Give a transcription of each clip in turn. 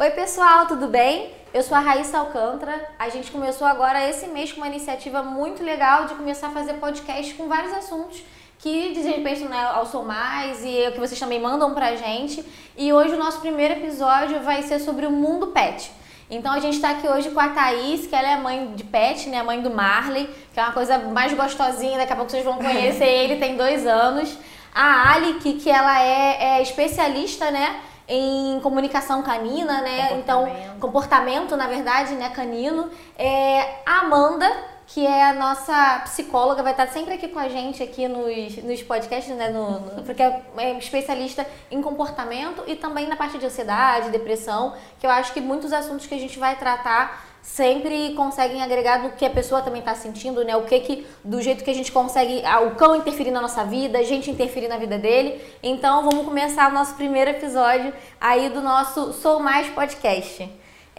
Oi, pessoal, tudo bem? Eu sou a Raíssa Alcântara. A gente começou agora esse mês com uma iniciativa muito legal de começar a fazer podcast com vários assuntos que dizem respeito né, ao Sou Mais e o que vocês também mandam pra gente. E hoje o nosso primeiro episódio vai ser sobre o mundo pet. Então a gente está aqui hoje com a Thaís, que ela é mãe de pet, né? Mãe do Marley, que é uma coisa mais gostosinha, daqui a pouco vocês vão conhecer ele, tem dois anos. A Ali, que, que ela é, é especialista, né? Em comunicação canina, né? Comportamento. Então, comportamento, na verdade, né, canino. É, a Amanda, que é a nossa psicóloga, vai estar sempre aqui com a gente aqui nos, nos podcasts, né? No, no- porque é é especialista em comportamento e também na parte de ansiedade, depressão, que eu acho que muitos assuntos que a gente vai tratar sempre conseguem agregar do que a pessoa também está sentindo, né? O que que do jeito que a gente consegue, o cão interferir na nossa vida, a gente interferir na vida dele. Então, vamos começar o nosso primeiro episódio aí do nosso Sou Mais podcast.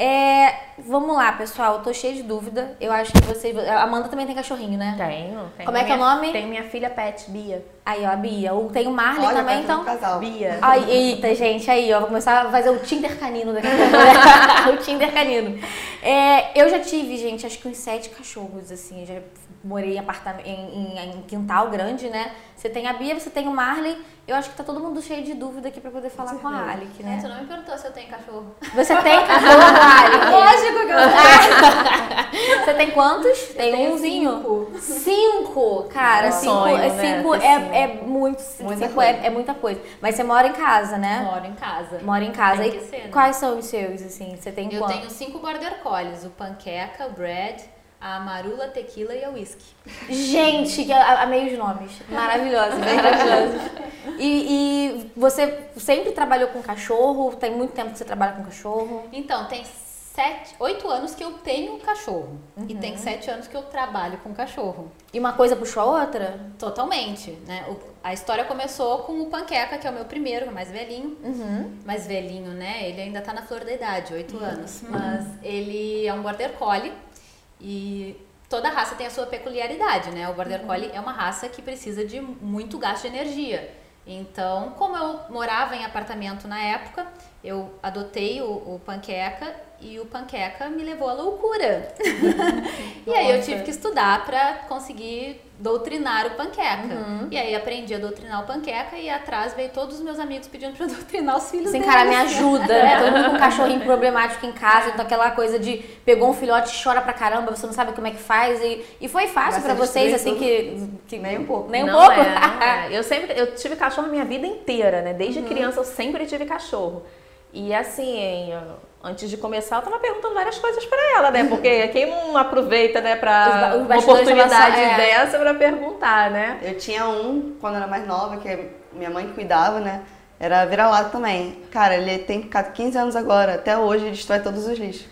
É, vamos lá, pessoal, eu tô cheia de dúvida. Eu acho que vocês, a Amanda também tem cachorrinho, né? Tenho. tenho Como é que é o minha- nome? Tenho minha filha Pet, Bia. Aí, ó, a Bia, o- tem o Marley Olha, também, vai então. um casal. Bia. Ai, eita, gente, aí, ó, vou começar a fazer o Tinder canino daqui a pouco. né? o Tinder canino. É, eu já tive, gente, acho que uns sete cachorros, assim, já morei em, apartamento, em, em- em quintal grande, né? Você tem a Bia, você tem o Marley. Eu acho que tá todo mundo cheio de dúvida aqui pra poder falar com a Alec, É, né? tu não me perguntou se eu tenho cachorro. Você tem cachorro, Alec? Lógico que eu Você tem quantos? tem tenho umzinho? cinco. Cinco? Cara, É um cinco, sonho, é, né? cinco Ter é, cinco. é muito. Muita cinco é, é muita coisa. Mas você mora em casa, né? moro em casa. Mora em casa. Tem E que ser, né? quais são os seus, assim? Você tem Eu quantos? tenho cinco border collies, o panqueca, o bread, a amarula, a tequila e a whisky. Gente, que amei os nomes. Maravilhosos, maravilhosos. E, e você sempre trabalhou com cachorro? Tem muito tempo que você trabalha com cachorro? Então, tem sete, oito anos que eu tenho cachorro. E tem sete anos que eu trabalho com cachorro. E uma coisa puxou a outra? Totalmente, né? O- a história começou com o Panqueca, que é o meu primeiro, mais velhinho. Mais velhinho, né? Ele ainda tá na flor da idade, oito anos. Mas ele é um Border Collie e toda raça tem a sua peculiaridade, né? O Border Collie é uma raça que precisa de muito gasto de energia. Então, como eu morava em apartamento na época, eu adotei o, o Panqueca e o Panqueca me levou à loucura. e aí eu tive que estudar para conseguir doutrinar o Panqueca. E aí aprendi a doutrinar o Panqueca e atrás veio todos os meus amigos pedindo para doutrinar os filhos deles. cara, me ajuda, né? Todo mundo com um cachorrinho problemático em casa, então aquela coisa de pegou um filhote e chora pra caramba, você não sabe como é que faz. E, e foi fácil pra ser vocês, assim, que, que. Nem um pouco. Nem um não pouco? É, não é. Eu sempre, eu tive cachorro a minha vida inteira, né? Uhum. Desde criança eu sempre tive cachorro. E assim, eu- antes de começar, eu tava perguntando várias coisas pra ela, né? Porque quem não aproveita, né, os uma oportunidade é. dessa pra perguntar, né? Eu tinha um quando era mais nova, que minha mãe cuidava, né? Era vira-lata também. Cara, ele tem 15 anos agora. Até hoje ele destrói todos os lixos.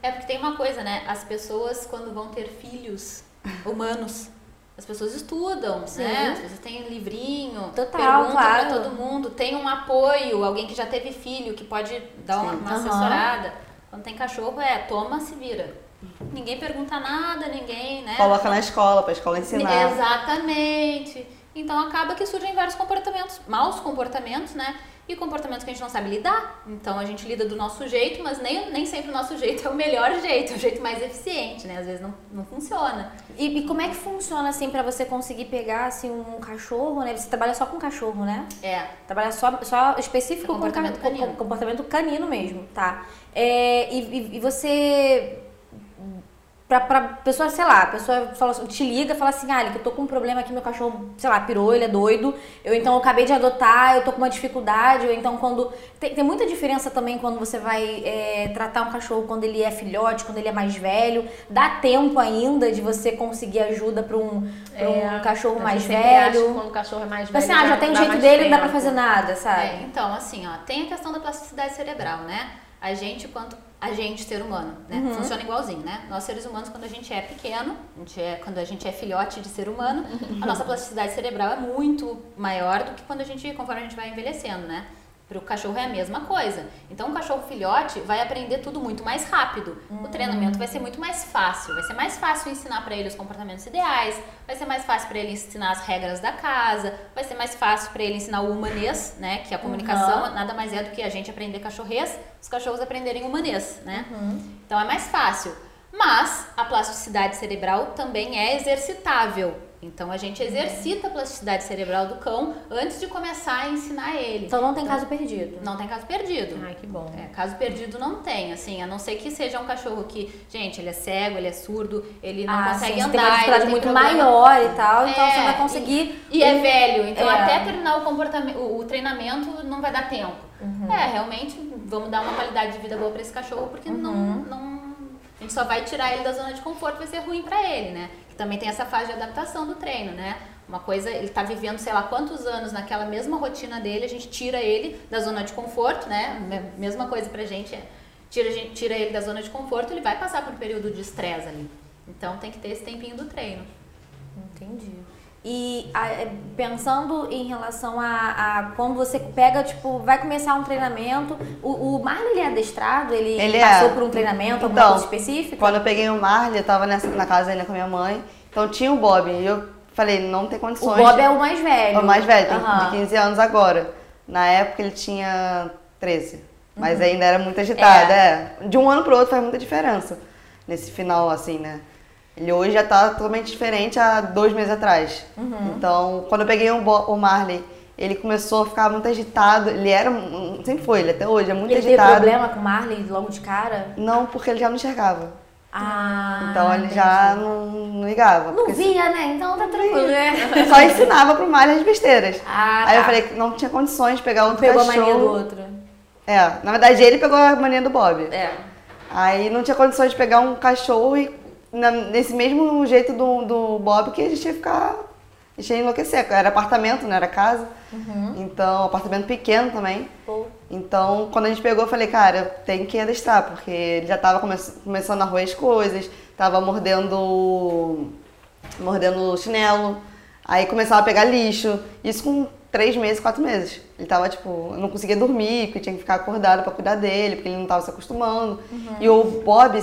É porque tem uma coisa, né? As pessoas, quando vão ter filhos humanos, as pessoas estudam, né? As pessoas têm livrinho, Total, perguntam claro. pra todo mundo, tem um apoio, alguém que já teve filho, que pode dar uma, Sim. uma assessorada. Quando tem cachorro, é toma, se vira. Ninguém pergunta nada, ninguém, né? Coloca na escola, pra escola ensinar. Exatamente. Então acaba que surgem vários comportamentos, maus comportamentos, né? E comportamentos que a gente não sabe lidar. Então a gente lida do nosso jeito, mas nem, nem sempre o nosso jeito é o melhor jeito, é o jeito mais eficiente, né? Às vezes não, não funciona. E, e como é que funciona, assim, pra você conseguir pegar, assim, um cachorro, né? Você trabalha só com cachorro, né? É. Trabalha só, só específico É com, comportamento com- canino. com comportamento canino mesmo, tá? É, e, e- e você. Pra, pra pessoa, sei lá, a pessoa fala, assim- te liga e fala assim, ah, que eu tô com um problema aqui, meu cachorro, sei lá, pirou, ele é doido, eu então eu acabei de adotar, eu tô com uma dificuldade, ou então quando. Tem, tem muita diferença também quando você vai é, tratar um cachorro quando ele é filhote, quando ele é mais velho. Dá tempo ainda de você conseguir ajuda pra um, pra um cachorro É, mais velho. quando o cachorro é mais Tipo velho. assim, ah, já tem o jeito dele, não dá pra fazer nada, sabe? É, então, assim, ó, tem a questão da plasticidade cerebral, né? A gente, quanto a gente, ser humano, né? Uhum. Funciona igualzinho, né? Nós, seres humanos, quando a gente é pequeno, a gente é, quando a gente é filhote de ser humano, a nossa plasticidade cerebral é muito maior do que quando a gente, conforme a gente vai envelhecendo, né? Para o cachorro é a mesma coisa. Então, o cachorro filhote vai aprender tudo muito mais rápido. O treinamento vai ser muito mais fácil. Vai ser mais fácil ensinar para ele os comportamentos ideais, vai ser mais fácil para ele ensinar as regras da casa, vai ser mais fácil para ele ensinar o humanês, né? Que a comunicação nada mais é do que a gente aprender cachorrês, os cachorros aprenderem humanês, né? Então, é mais fácil. Mas a plasticidade cerebral também é exercitável. Então a gente exercita a plasticidade cerebral do cão antes de começar a ensinar ele. Então não tem caso perdido. Não tem caso perdido. Ai, que bom. É, caso perdido não tem, assim, a não ser que seja um cachorro que, gente, ele é cego, ele é surdo, ele não ah, consegue sim, você andar, tem uma ele dificuldade tem muito problema- maior e tal, então É, você vai conseguir. E, e é velho, então É. até terminar o comportamento, o, o treinamento não vai dar tempo. Uhum. É, realmente, vamos dar uma qualidade de vida boa pra esse cachorro, porque não, Uhum. não. A gente só vai tirar ele da zona de conforto, vai ser ruim pra ele, né? Que também tem essa fase de adaptação do treino, né? Uma coisa, ele tá vivendo, sei lá, quantos anos naquela mesma rotina dele, a gente tira ele da zona de conforto, né? Me- Mesma coisa pra gente, é, tira, gente, tira ele da zona de conforto, ele vai passar por um período de estresse ali. Então tem que ter esse tempinho do treino. Entendi. E a- é, pensando em relação a, a quando você pega, tipo, vai começar um treinamento, o, o Marley ele é adestrado? Ele, Ele passou é. por um treinamento, alguma Então, coisa específica? Quando eu peguei o Marley, eu tava nessa, na casa ainda com a minha mãe. Então tinha o Bob. E eu falei, não tem O condições. Bob é o mais velho. É o mais velho, tem Aham. de 15 anos agora. Na época ele tinha 13. Uhum. Mas ainda era muito agitado, é. De um ano pro outro faz muita diferença. Nesse final, assim, né? Ele hoje já tá totalmente diferente há dois meses atrás. Uhum. Então, quando eu peguei o, Marley, ele começou a ficar muito agitado. Ele era. Sempre foi, ele até hoje é muito Ele teve agitado. problema com o Marley logo de cara? Não, porque ele já não enxergava. Ah, então ele entendi. já não, não ligava. Não via, né? Então tá tranquilo, né? Só ensinava pro Marley as besteiras. Ah, Aí eu tá. falei que não tinha condições de pegar outro Pegou a cachorro. mania do outro. É, na verdade ele pegou a mania do Bob. É. Aí não tinha condições de pegar um cachorro e na- nesse mesmo jeito do, do Bob que a gente ia ficar. A gente ia enlouquecer. Era apartamento, não era casa. Então, apartamento pequeno também. Pô. Então, quando a gente pegou, eu falei, cara, tem que adestrar, porque ele já tava come- começando a roer as coisas, tava mordendo. mordendo chinelo, aí começava a pegar lixo. Isso com três meses, quatro meses. Ele tava, tipo, eu não conseguia dormir, porque tinha que ficar acordado pra cuidar dele, porque ele não tava se acostumando. E o Bob,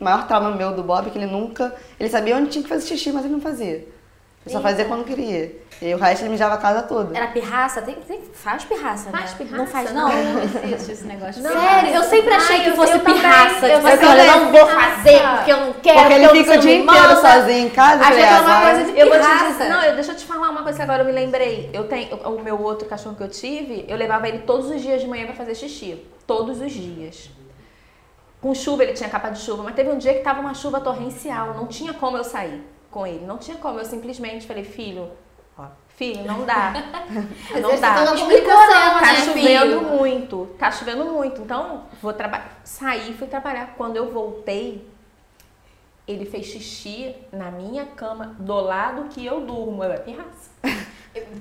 o maior trauma meu do Bob é que ele nunca. Ele sabia onde tinha que fazer xixi, mas ele não fazia. Ele só fazia quando queria. E o resto ele mijava a casa toda. Era pirraça? Tem, tem, faz pirraça, Faz né? pirraça? Não faz, não? Não existe esse negócio de Sério, eu sempre achei Ai, que eu- fosse eu também, pirraça. eu Tipo assim, também. olha, eu não vou fazer porque eu não quero. Porque ele porque fica o dia não inteiro manda. sozinho em casa. eu falei, que era uma coisa de Eu vou te pirraça. dizer, não, eu, deixa eu te falar uma coisa que agora eu me lembrei. Eu tenho o meu outro cachorro que eu tive, eu levava ele todos os dias de manhã pra fazer xixi, todos os dias. Com chuva, ele tinha capa de chuva, mas teve um dia que tava uma chuva torrencial, não tinha como eu sair com ele, não tinha como. Eu simplesmente falei, filho, ó, filho, não dá. não dá. a Explicou, não, tá né, chovendo filho? muito, tá chovendo muito. Então, vou trabalhar. Saí, fui trabalhar. Quando eu voltei, ele fez xixi na minha cama, do lado que eu durmo. Eu é pirraça.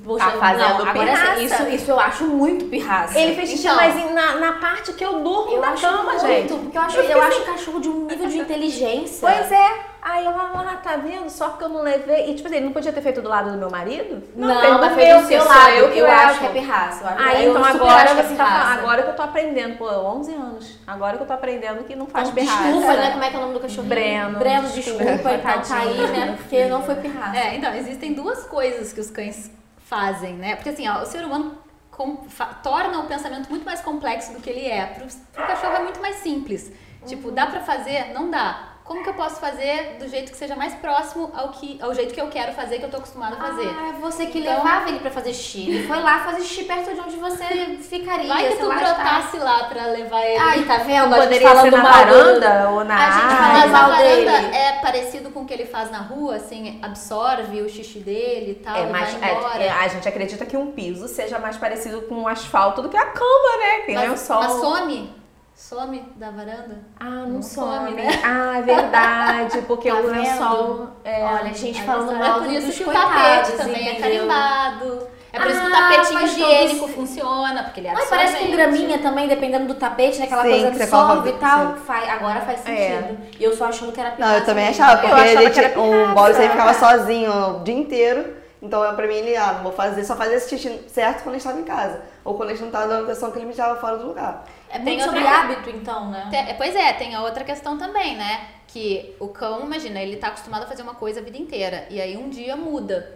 Poxa, Tá fazendo não, agora pirraça. isso, isso eu acho muito pirraça. Ele fez xixi, Então, mas na, na parte que eu durmo eu na acho cama, muito, gente. Porque eu acho, Eu eu, fiquei acho cachorro de um nível de inteligência. Pois é. Aí eu lá, tá vendo? Só que eu não levei. E tipo assim, ele não podia ter feito do lado do meu marido? Não, fez mas do fez do seu lado. Eu, que eu levo. acho que é pirraça. Eu acho- Aí eu então agora é você tá falando, agora que eu tô aprendendo, pô, 11 anos. Agora que eu tô aprendendo que não faz Então, desculpa, né? Como é que é o nome do cachorro? Breno, Breno, desculpa, desculpa. Então tá aí, né? Porque não foi pirraça. É, então, existem duas coisas que os cães fazem, né? Porque assim, ó, o ser humano com- fa- torna o pensamento muito mais complexo do que ele é. Pro, pro cachorro é muito mais simples. Tipo, dá pra fazer? Não dá. Como que eu posso fazer do jeito que seja mais próximo ao, que, ao jeito que eu quero fazer, que eu tô acostumado a fazer? Ah, é você que Então- levava ele pra fazer xixi. Ele foi lá fazer xixi perto de onde você ficaria. Vai que tu lá, brotasse lá pra levar ele. Ai, tá vendo? A gente falando na varanda ou na A gente área. fala Mas a mal varanda é parecido com o que ele faz na rua, assim, absorve o xixi dele e tal, É, e mas vai embora. é, a gente acredita que um piso seja mais parecido com um asfalto do que a cama, né? Que nem o mas, sol. mas some? Some da varanda? Ah, não, Não some, some, né? né? Ah, é verdade, porque Tá o lençol... É, Olha, a gente falando é mal por do- isso dos que o tapete também é entendeu? carimbado. É por isso que o Ah, tapetinho higiênico sen- funciona, porque ele é Ai, parece com absorvente. graminha também, dependendo do tapete, né? Aquela Sim, coisa absorve e tal. Faz, agora faz É. sentido. E eu só achando que era pirraça. Não, eu também achava, porque Eu achava a gente, que era o pirraça. Bob sempre ficava sozinho o dia inteiro. Então, é pra mim, ele, ah, não vou fazer, só fazer esse xixi certo quando ele estava em casa. Ou quando ele não estava dando atenção que ele me estava fora do lugar. É Tem muito sobre outra- hábito, então, né? Te- Pois é, tem a outra questão também, né? Que o cão, imagina, ele tá acostumado a fazer uma coisa a vida inteira. E aí um dia muda.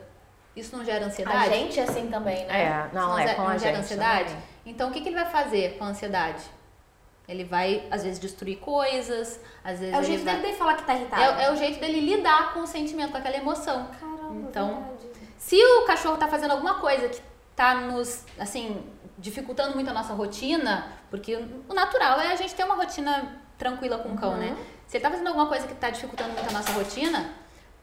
Isso não gera ansiedade? A gente é assim também, né? É, Isso não, é com não a gera gente ansiedade? também. Então o que, que ele vai fazer com a ansiedade? Ele vai, às vezes, destruir coisas, às vezes É o jeito vai... dele de falar que tá irritado. É, é o jeito dele lidar com o sentimento, com aquela emoção. Caramba, Então, verdade. Se o cachorro tá fazendo alguma coisa que tá nos, assim, dificultando muito a nossa rotina, porque o natural é a gente ter uma rotina tranquila com o cão, né? Se ele tá fazendo alguma coisa que tá dificultando muito a nossa rotina,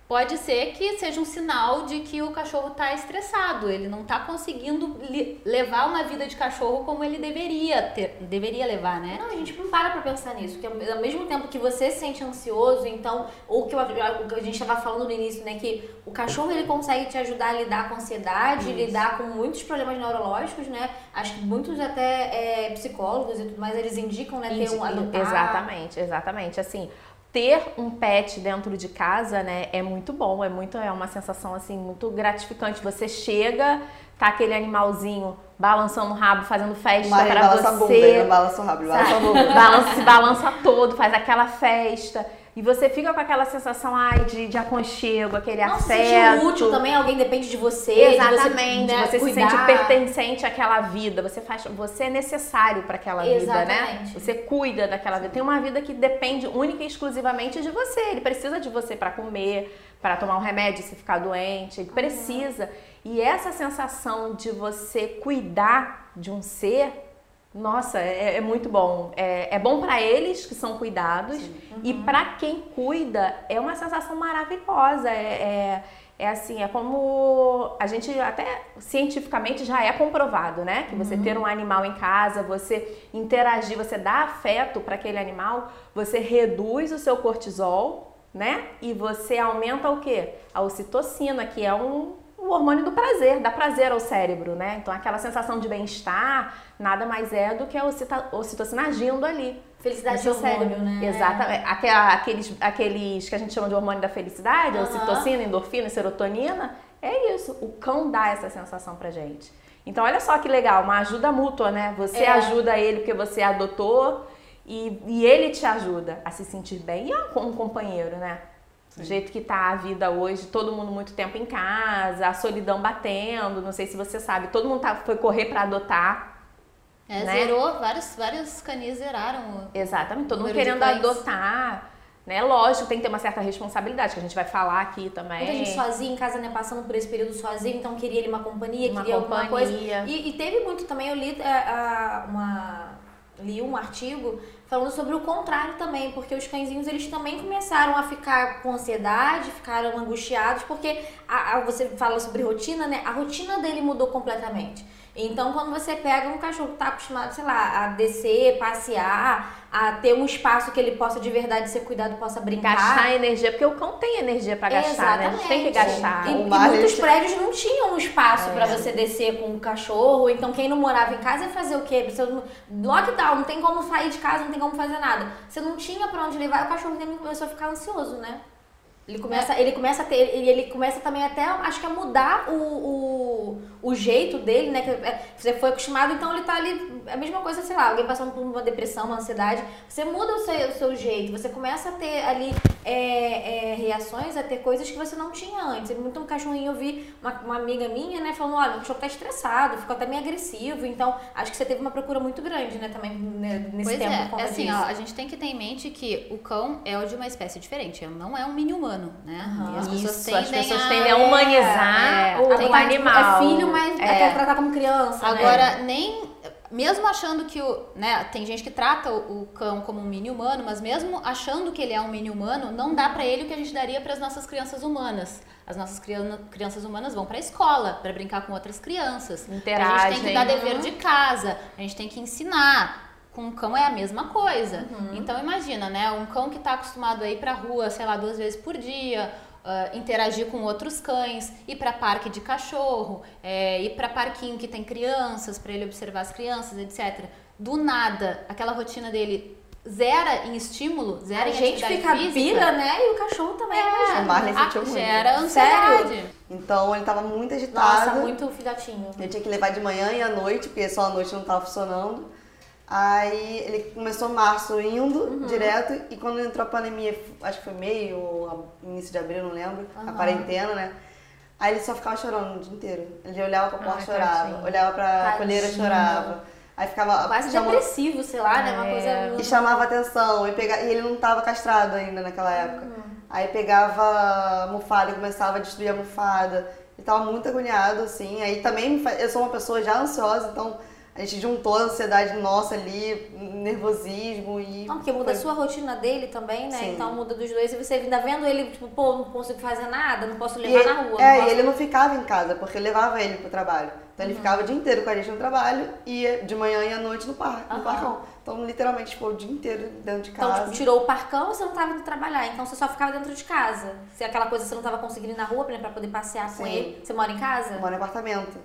pode ser que seja um sinal de que o cachorro tá estressado, ele não tá conseguindo levar uma vida de cachorro como ele deveria ter, deveria levar, né? Não, a gente não para pra pensar nisso. Porque ao mesmo tempo que você se sente ansioso, então, ou que que a gente estava falando no início, né? Que o cachorro ele consegue te ajudar a lidar com ansiedade, lidar com muitos problemas neurológicos, né? Acho que muitos até é, psicólogos e tudo mais, eles indicam, né, ter um adotar. Exatamente, exatamente. Assim, ter um pet dentro de casa, né, é muito bom, é muito é uma sensação assim muito gratificante. Você chega, tá aquele animalzinho balançando o rabo, fazendo festa O Mario para balança a bunda, você. não balança o rabo, balança a bunda. Balança, balança todo, faz aquela festa. E você fica com aquela sensação ai, de, de aconchego, aquele Não se afeto. sentir útil também, alguém depende de você. Exatamente, de você, né, você, se sente pertencente àquela vida, você faz, você é necessário para aquela vida, né? Exatamente. Você cuida daquela vida. Tem uma vida que depende única e exclusivamente de você. Ele precisa de você para comer, para tomar um remédio se ficar doente, ele precisa. E essa sensação de você cuidar de um ser nossa, é, é muito bom. É, é bom para eles que são cuidados e para quem cuida é uma sensação maravilhosa. É, é, é assim, é como a gente até cientificamente já é comprovado, né? Que você ter um animal em casa, você interagir, você dá afeto para aquele animal, você reduz o seu cortisol, né? E você aumenta o quê? A ocitocina, que é um o hormônio do prazer, dá prazer ao cérebro, né? Então aquela sensação de bem-estar nada mais é do que a ocitocina agindo ali. Felicidade de hormônio, cérebro. né? Exatamente. Aquela- Aqueles, aqueles que a gente chama de hormônio da felicidade, Aham. ocitocina, endorfina, serotonina, é isso. O cão dá essa sensação pra gente. Então olha só que legal, uma ajuda mútua, né? Você É. ajuda ele porque você adotou e, e ele te ajuda a se sentir bem. E é um companheiro, né? Do jeito que tá a vida hoje, todo mundo muito tempo em casa, a solidão batendo, não sei se você sabe, todo mundo tá, foi correr pra adotar. É, Né? Zerou, vários, vários canis zeraram. Exatamente, todo mundo querendo adotar. Né? Lógico, tem que ter uma certa responsabilidade, que a gente vai falar aqui também. Muita gente sozinha em casa, né? Passando por esse período sozinho, então queria ele uma companhia, Uma queria alguma coisa. companhia. E, e teve muito também, eu li, a- uma, li um artigo falando sobre o contrário também, porque os cãezinhos eles também começaram a ficar com ansiedade, ficaram angustiados, porque a- a- você fala sobre rotina, né? A rotina dele mudou completamente. Então, quando você pega um cachorro que tá acostumado, sei lá, a descer, passear, a ter um espaço que ele possa de verdade ser cuidado, possa brincar. Gastar energia, porque o cão tem energia pra gastar, né? A gente tem que Exatamente. gastar. E, e muitos ele- prédios não tinham um espaço É. pra você descer com o cachorro. Então, quem não morava em casa ia fazer o quê? Você, não- lockdown, não tem como sair de casa, não tem como fazer nada. Você não tinha pra onde levar, o cachorro também começou a ficar ansioso, né? Ele começa, ele começa a ter, ele, ele começa também até, acho que a mudar o, o, o jeito dele, né? Que é, você foi acostumado, então ele tá ali, é a mesma coisa, sei lá, alguém passando por uma depressão, uma ansiedade, você muda o seu, o seu jeito, você começa a ter ali é, é, reações, a ter coisas que você não tinha antes. Muito um cachorrinho, eu vi uma, uma amiga minha, né, falando, olha, o cachorro tá estressado, ficou até meio agressivo, então acho que você teve uma procura muito grande, né, também né, nesse Pois tempo é, é assim, disso. ó, a gente tem que ter em mente que o cão é o de uma espécie diferente, não é um mini humano, né? Aham. E as pessoas Isso, tendem as pessoas a... tendem a humanizar é, o, tem- animal. É filho, mas É. é. tratar como criança, né? Agora, nem. Mesmo achando que o. Né, tem gente que trata o, o cão como um mini humano, mas mesmo achando que ele é um mini humano, não dá pra ele o que a gente daria para as nossas crianças humanas. As nossas crian- crianças humanas vão pra escola para brincar com outras crianças. A gente tem Interagem. que dar dever de casa, a gente tem que ensinar. Com um cão é a mesma coisa. Então imagina, né? Um cão que tá acostumado a ir pra rua, sei lá, duas vezes por dia, ah, interagir com outros cães, ir para parque de cachorro, é, ir para parquinho que tem crianças, para ele observar as crianças, etc. Do nada, aquela rotina dele zera em estímulo, zera A em gente fica física, pira, né? E o cachorro também, É, Marley a- sentiu muito. gera ansiedade. Sério? Então ele tava muito agitado. Nossa, muito filhotinho. Eu tinha que levar de manhã e à noite, porque só à noite não tava funcionando. Aí ele começou março indo Uhum. direto e quando entrou a pandemia, acho que foi meio ou início de abril, não lembro, a quarentena, né? Aí ele só ficava chorando o dia inteiro. Ele olhava pra porta e chorava, tadinho. olhava pra Tadinho. colheira chorava. Aí ficava Quase chamando- depressivo, sei lá, né? Uma É. coisa. e chamava atenção e, e ele não tava castrado ainda naquela época. Uhum. Aí pegava a almofada e começava a destruir a almofada. Ele tava muito agoniado, assim. Aí também eu sou uma pessoa já ansiosa, então a gente juntou a ansiedade nossa ali, nervosismo e. Não, porque muda a foi- sua rotina dele também, né? Sim. Então muda dos dois. E você ainda vendo ele, tipo, pô, não consigo fazer nada, não posso E levar ele, na rua. é, e posso... ele não ficava em casa, porque eu levava ele pro trabalho. Então Uhum. ele ficava o dia inteiro com a gente no trabalho e ia de manhã e à noite no, par, no Aham. parcão. Então, literalmente, ficou o dia inteiro dentro de Então, casa. tipo, tirou o parcão, você não tava indo trabalhar, então você só ficava dentro de casa. Se aquela coisa você não tava conseguindo ir na rua, né, pra poder passear com Sim. ele. Você mora em casa? Eu moro em apartamento.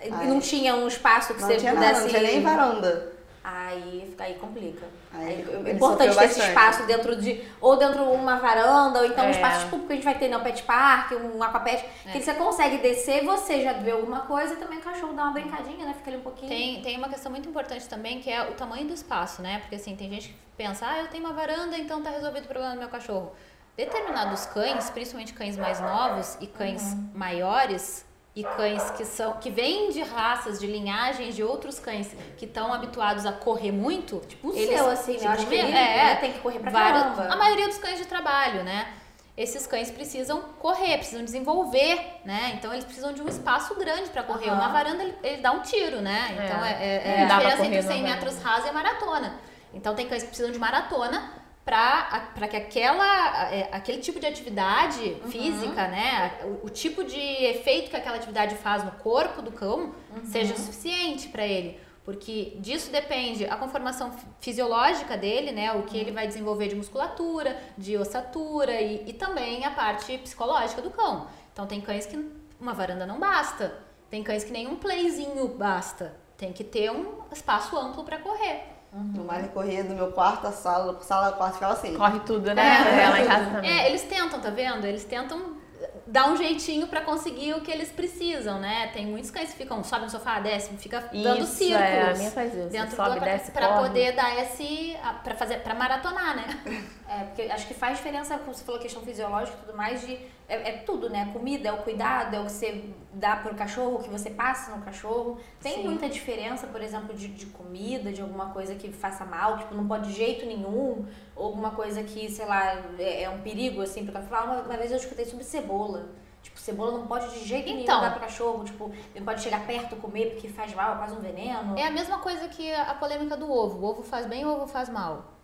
Ai. não tinha um espaço que Não você tinha pudesse. nada, não tinha nem varanda. Aí, aí complica. Aí é importante ter esse espaço dentro de. Ou dentro de uma varanda, ou então um É. espaço tipo que a gente vai ter, né? Um pet park, um aquapet, É. que você consegue descer, você já vê alguma coisa e também o cachorro dá uma brincadinha, né? Fica ali um pouquinho. Tem, tem uma questão muito importante também, que é o tamanho do espaço, né? Porque assim, tem gente que pensa, ah, eu tenho uma varanda, então tá resolvido o problema do meu cachorro. Determinados cães, principalmente cães mais novos e cães maiores, e cães que são que vêm de raças, de linhagens de outros cães que estão habituados a correr muito, Tipo o seu, assim, né? Eu acho que ele é, tem que correr pra vários- caramba. A maioria dos cães de trabalho, né? Esses cães precisam correr, precisam desenvolver, né? Então eles precisam de um espaço grande para correr. Aham. Uma varanda ele, ele dá um tiro, né? Então é, é, É, é a diferença entre numa 100 varanda. metros raso e a maratona. Então tem cães que precisam de maratona para que aquela, é, aquele tipo de atividade Uhum. física, né? O, o tipo de efeito que aquela atividade faz no corpo do cão Uhum. seja suficiente para ele. Porque disso depende a conformação fi- fisiológica dele, né? O que ele vai desenvolver de musculatura, de ossatura e, e também a parte psicológica do cão. Então tem cães que uma varanda não basta. Tem cães que nem um playzinho basta. Tem que ter um espaço amplo para correr. O Marley corria do meu quarto à sala, sala, quarto, ficava assim. Corre tudo, né? É, lá em casa também. É, eles tentam, tá vendo? Eles tentam dar um jeitinho pra conseguir o que eles precisam, né? Tem muitos cães que ficam, sobe no sofá, desce, fica dando Isso, círculos. é, a minha faz isso. Dentro Sobe, do desce, para corre. poder dar esse a- pra fazer para maratonar, né? É, porque acho que faz diferença, como você falou, questão fisiológica e tudo mais, de. É, é tudo, né? A comida, é o cuidado, é o que você dá pro cachorro, o que você passa no cachorro. Tem Sim. muita diferença, por exemplo, de, de comida, de alguma coisa que faça mal, tipo, não pode de jeito nenhum, ou alguma coisa que, sei lá, é, é um perigo, assim, pro cachorro. Uma, uma vez eu escutei sobre cebola. Tipo, cebola não pode de jeito Então. nenhum dar pro cachorro, tipo, não pode chegar perto comer porque faz mal, é quase um veneno. É a mesma coisa que a polêmica do ovo. O ovo faz bem ou o ovo faz mal?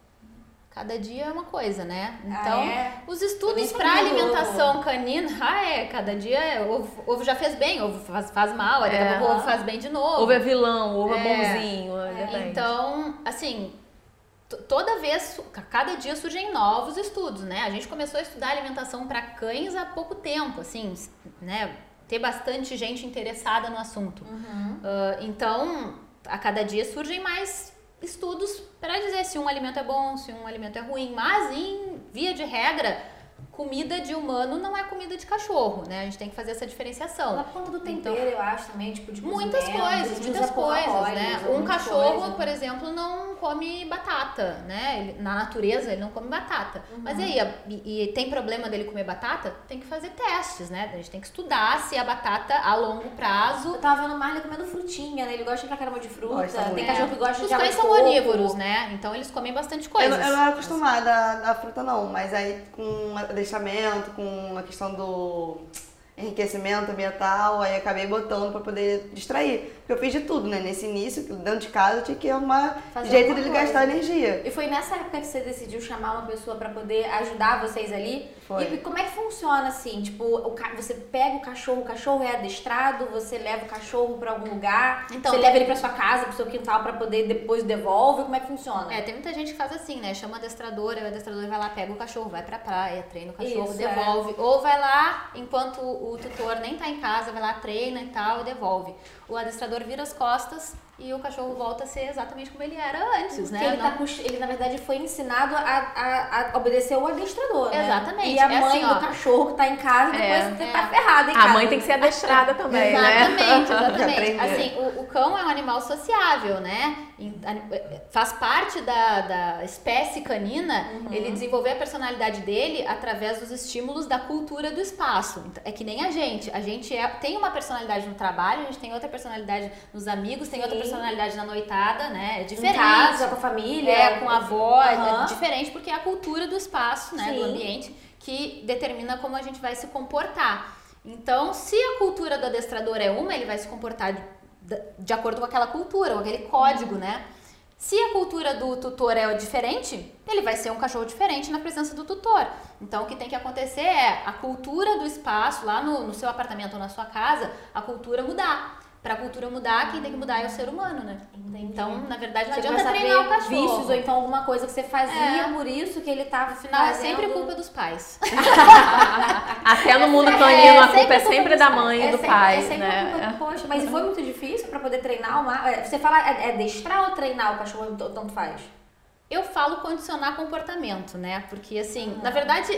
Cada dia é uma coisa, né? Então, Ah, é? os estudos para alimentação canina, ah, é, cada dia é, ovo, ovo já fez bem, ovo faz, faz mal, daqui a É. pouco o ovo faz bem de novo. Ovo é vilão, ovo é, É. bonzinho. depende. Então, assim, toda vez, cada dia surgem novos estudos, né? A gente começou a estudar alimentação para cães há pouco tempo, assim, né? Ter bastante gente interessada no assunto. Ah, então, a cada dia surgem mais estudos para dizer se um alimento é bom, se um alimento é ruim, mas em via de regra, comida de humano não é comida de cachorro, né? A gente tem que fazer essa diferenciação. Na ponta do tempero, eu acho também, tipo, de Muitas coisas, de muitas coisas, óleo, né? usa Um cachorro, coisa. por exemplo, não come batata, né? Ele- na natureza ele não come batata. Uhum. Mas aí, a- e, e tem problema dele comer batata? Tem que fazer testes, né? A gente tem que estudar se a batata a longo prazo. Eu tava vendo o Marley comendo frutinha, né? Ele gosta pra caramba de fruta. Gosta Tem muito. cachorro que gosta Os de de são onívoros, né? Então eles comem bastante Eu, coisas. não- eu não era acostumada a fruta não, mas aí com com a questão do enriquecimento ambiental, aí acabei botando pra poder distrair. Porque eu fiz de tudo, né? Nesse início, dentro de casa, eu tinha que arrumar Fazer jeito coisa. gastar energia. E foi nessa época que você decidiu chamar uma pessoa pra poder ajudar vocês ali? Foi. E como é que funciona assim? Tipo, o ca- você pega o cachorro, o cachorro é adestrado, você leva o cachorro pra algum lugar, Então, você tem- leva ele pra sua casa, pro seu quintal pra poder depois devolve, como é que funciona? É, tem muita gente que faz assim, né? Chama o adestrador, aí o adestrador vai lá, pega o cachorro, vai pra praia, treina o cachorro, Isso, devolve. Ou vai lá, enquanto o tutor nem tá em casa, vai lá, treina e tal, e devolve. O adestrador vira as costas e o cachorro volta a ser exatamente como ele era antes, Porque né? ele, Não- tá ele, na verdade, foi ensinado a, a, a obedecer o adestrador, né? Exatamente. E a É mãe assim, do ó. cachorro que tá em casa, depois É. você É. tá ferrado em A casa. mãe tem que ser adestrada também, né? Exatamente, exatamente. Assim, o, o cão é um animal sociável, né? Em- a- Faz parte da, da espécie canina Uhum. ele desenvolver a personalidade dele através dos estímulos da cultura do espaço. Então, É que nem a gente. A gente é- tem uma personalidade no trabalho, a gente tem outra personalidade nos amigos, tem outra Sim. Personalidade na noitada, né? É Em diferente. casa, com a família. É, com a avó, Aham. é diferente porque é a cultura do espaço, né, do Sim. ambiente, que determina como a gente vai se comportar. Então, se a cultura do adestrador é uma, ele vai se comportar de, de acordo com aquela cultura, com aquele código, né? Se a cultura do tutor é diferente, ele vai ser um cachorro diferente na presença do tutor. Então, o que tem que acontecer é a cultura do espaço, lá no, no seu apartamento ou na sua casa, a cultura mudar. Para a cultura mudar, quem tem que mudar é o ser humano, né? Então, na verdade, não Você adianta a treinar o cachorro. vícios ou então alguma coisa que você fazia, É. por isso que ele tava No final, é fazendo... sempre culpa dos pais. Até no mundo É, canino, a sempre culpa é sempre da mãe e É do sempre- pai, é sempre né? culpa- Poxa, mas foi muito difícil pra poder treinar uma... é, Você fala, é, é destrar ou treinar o cachorro, tanto faz? Eu falo condicionar comportamento, né? Porque, assim, na verdade,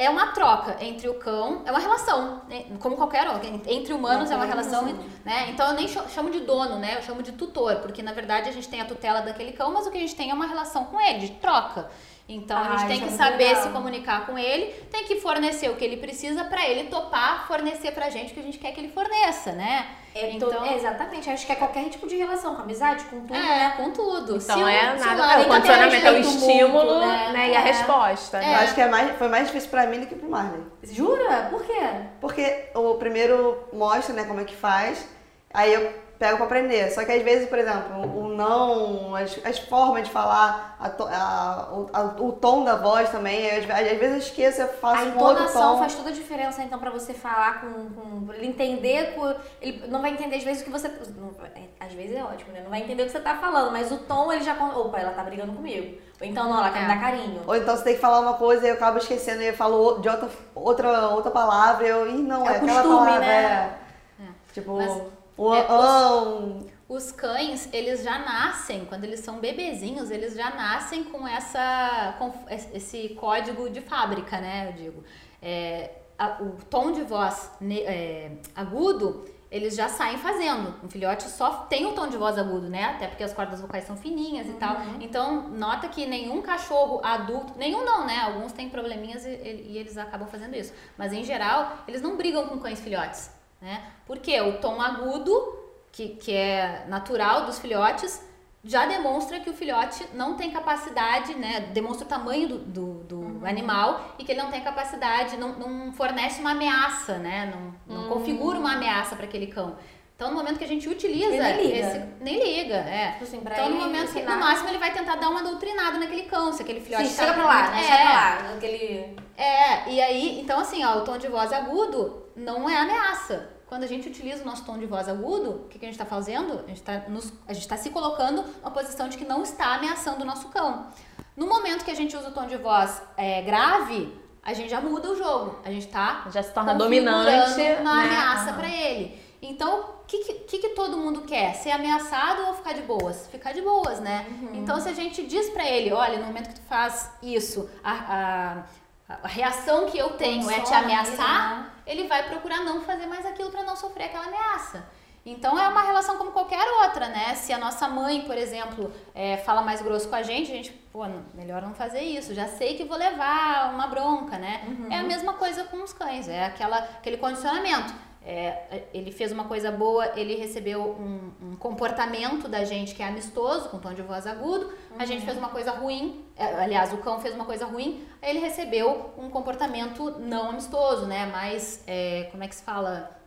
é uma troca entre o cão, é uma relação, né? como qualquer outra. Entre humanos é uma relação, né? Então eu nem chamo de dono, né? Eu chamo de tutor, porque na verdade a gente tem a tutela daquele cão, mas o que a gente tem é uma relação com ele, de troca. Então a Ah, gente tem que é muito saber legal. se comunicar com ele, tem que fornecer o que ele precisa pra ele topar fornecer pra gente o que a gente quer que ele forneça, né? É, então, to- é, exatamente, acho que é qualquer tipo de relação, com amizade, com tudo. é, com tudo. Então Se o- é se o nada. É, o que condicionamento é o estímulo né? né? e a É. resposta. Eu acho que é mais, foi mais difícil pra mim do que pro Marley. Jura? Por quê? Porque o primeiro mostra, né, como é que faz, aí eu pego pra aprender. Só que às vezes, por exemplo, o não, as, as formas de falar, a a- o, a- o tom da voz também, às, às vezes eu esqueço, eu faço A um outro entonação tom. faz toda a diferença, então, pra você falar com, com pra ele entender, com- ele não vai entender às vezes o que você, não é, às vezes é ótimo, né? Não vai entender o que você tá falando, mas o tom ele já, opa, ela tá brigando comigo. Ou então, não, ela quer me É. dar carinho. Ou então você tem que falar uma coisa e eu acabo esquecendo e eu falo de outra, outra, outra palavra e eu, ih, não, É é, o aquela costume, palavra, né? é. Tipo, Mas, o é, ão, Os cães, eles já nascem, quando eles são bebezinhos, eles já nascem com essa com esse código de fábrica, né? Eu digo. É, a- o tom de voz ne- é, agudo, eles já saem fazendo. Um filhote só tem o tom de voz agudo, né? Até porque as cordas vocais são fininhas e tal. Então, nota que nenhum cachorro adulto, nenhum não, né? Alguns têm probleminhas e- e eles acabam fazendo isso. Mas em geral, eles não brigam com cães filhotes, né? Porque o tom agudo que, que é natural dos filhotes, já demonstra que o filhote não tem capacidade, né? Demonstra o tamanho do, do, do animal e que ele não tem capacidade, não, não fornece uma ameaça, né? Não, não configura uma ameaça para aquele cão. Então, no momento que a gente utiliza Ele nem liga. esse. Nem liga, é. Tipo assim, pra Então, no ele momento que, no máximo, ele vai tentar dar uma doutrinada naquele cão, se aquele filhote Sim, tá- chega pra lá, né? É. Chega pra lá. Aquele... É, e aí, então assim, ó, o tom de voz agudo não é ameaça. Quando a gente utiliza o nosso tom de voz agudo, o que, que a gente está fazendo? A gente está está se colocando numa posição de que não está ameaçando o nosso cão. No momento que a gente usa o tom de voz é, grave, a gente já muda o jogo. A gente está Já se torna dominante. na né? ameaça pra ele. Então, que, que, que todo mundo quer? Ser ameaçado ou ficar de boas? Ficar de boas, né? Então, se a gente diz pra ele, olha, no momento que tu faz isso, a, a, a reação que eu tenho é te ameaçar, mesmo, né? ele vai procurar não fazer mais aquilo pra não sofrer aquela ameaça. Então é uma relação como qualquer outra, né? Se a nossa mãe, por exemplo, é, fala mais grosso com a gente, a gente, pô, melhor não fazer isso. Já sei que vou levar uma bronca, né? É a mesma coisa com os cães, é aquela, aquele condicionamento. É, ele fez uma coisa boa, ele recebeu um, um comportamento da gente que é amistoso, com tom de voz agudo. A gente fez uma coisa ruim, é, aliás, o cão fez uma coisa ruim, ele recebeu um comportamento não amistoso, né? Mais, é, como é que se fala?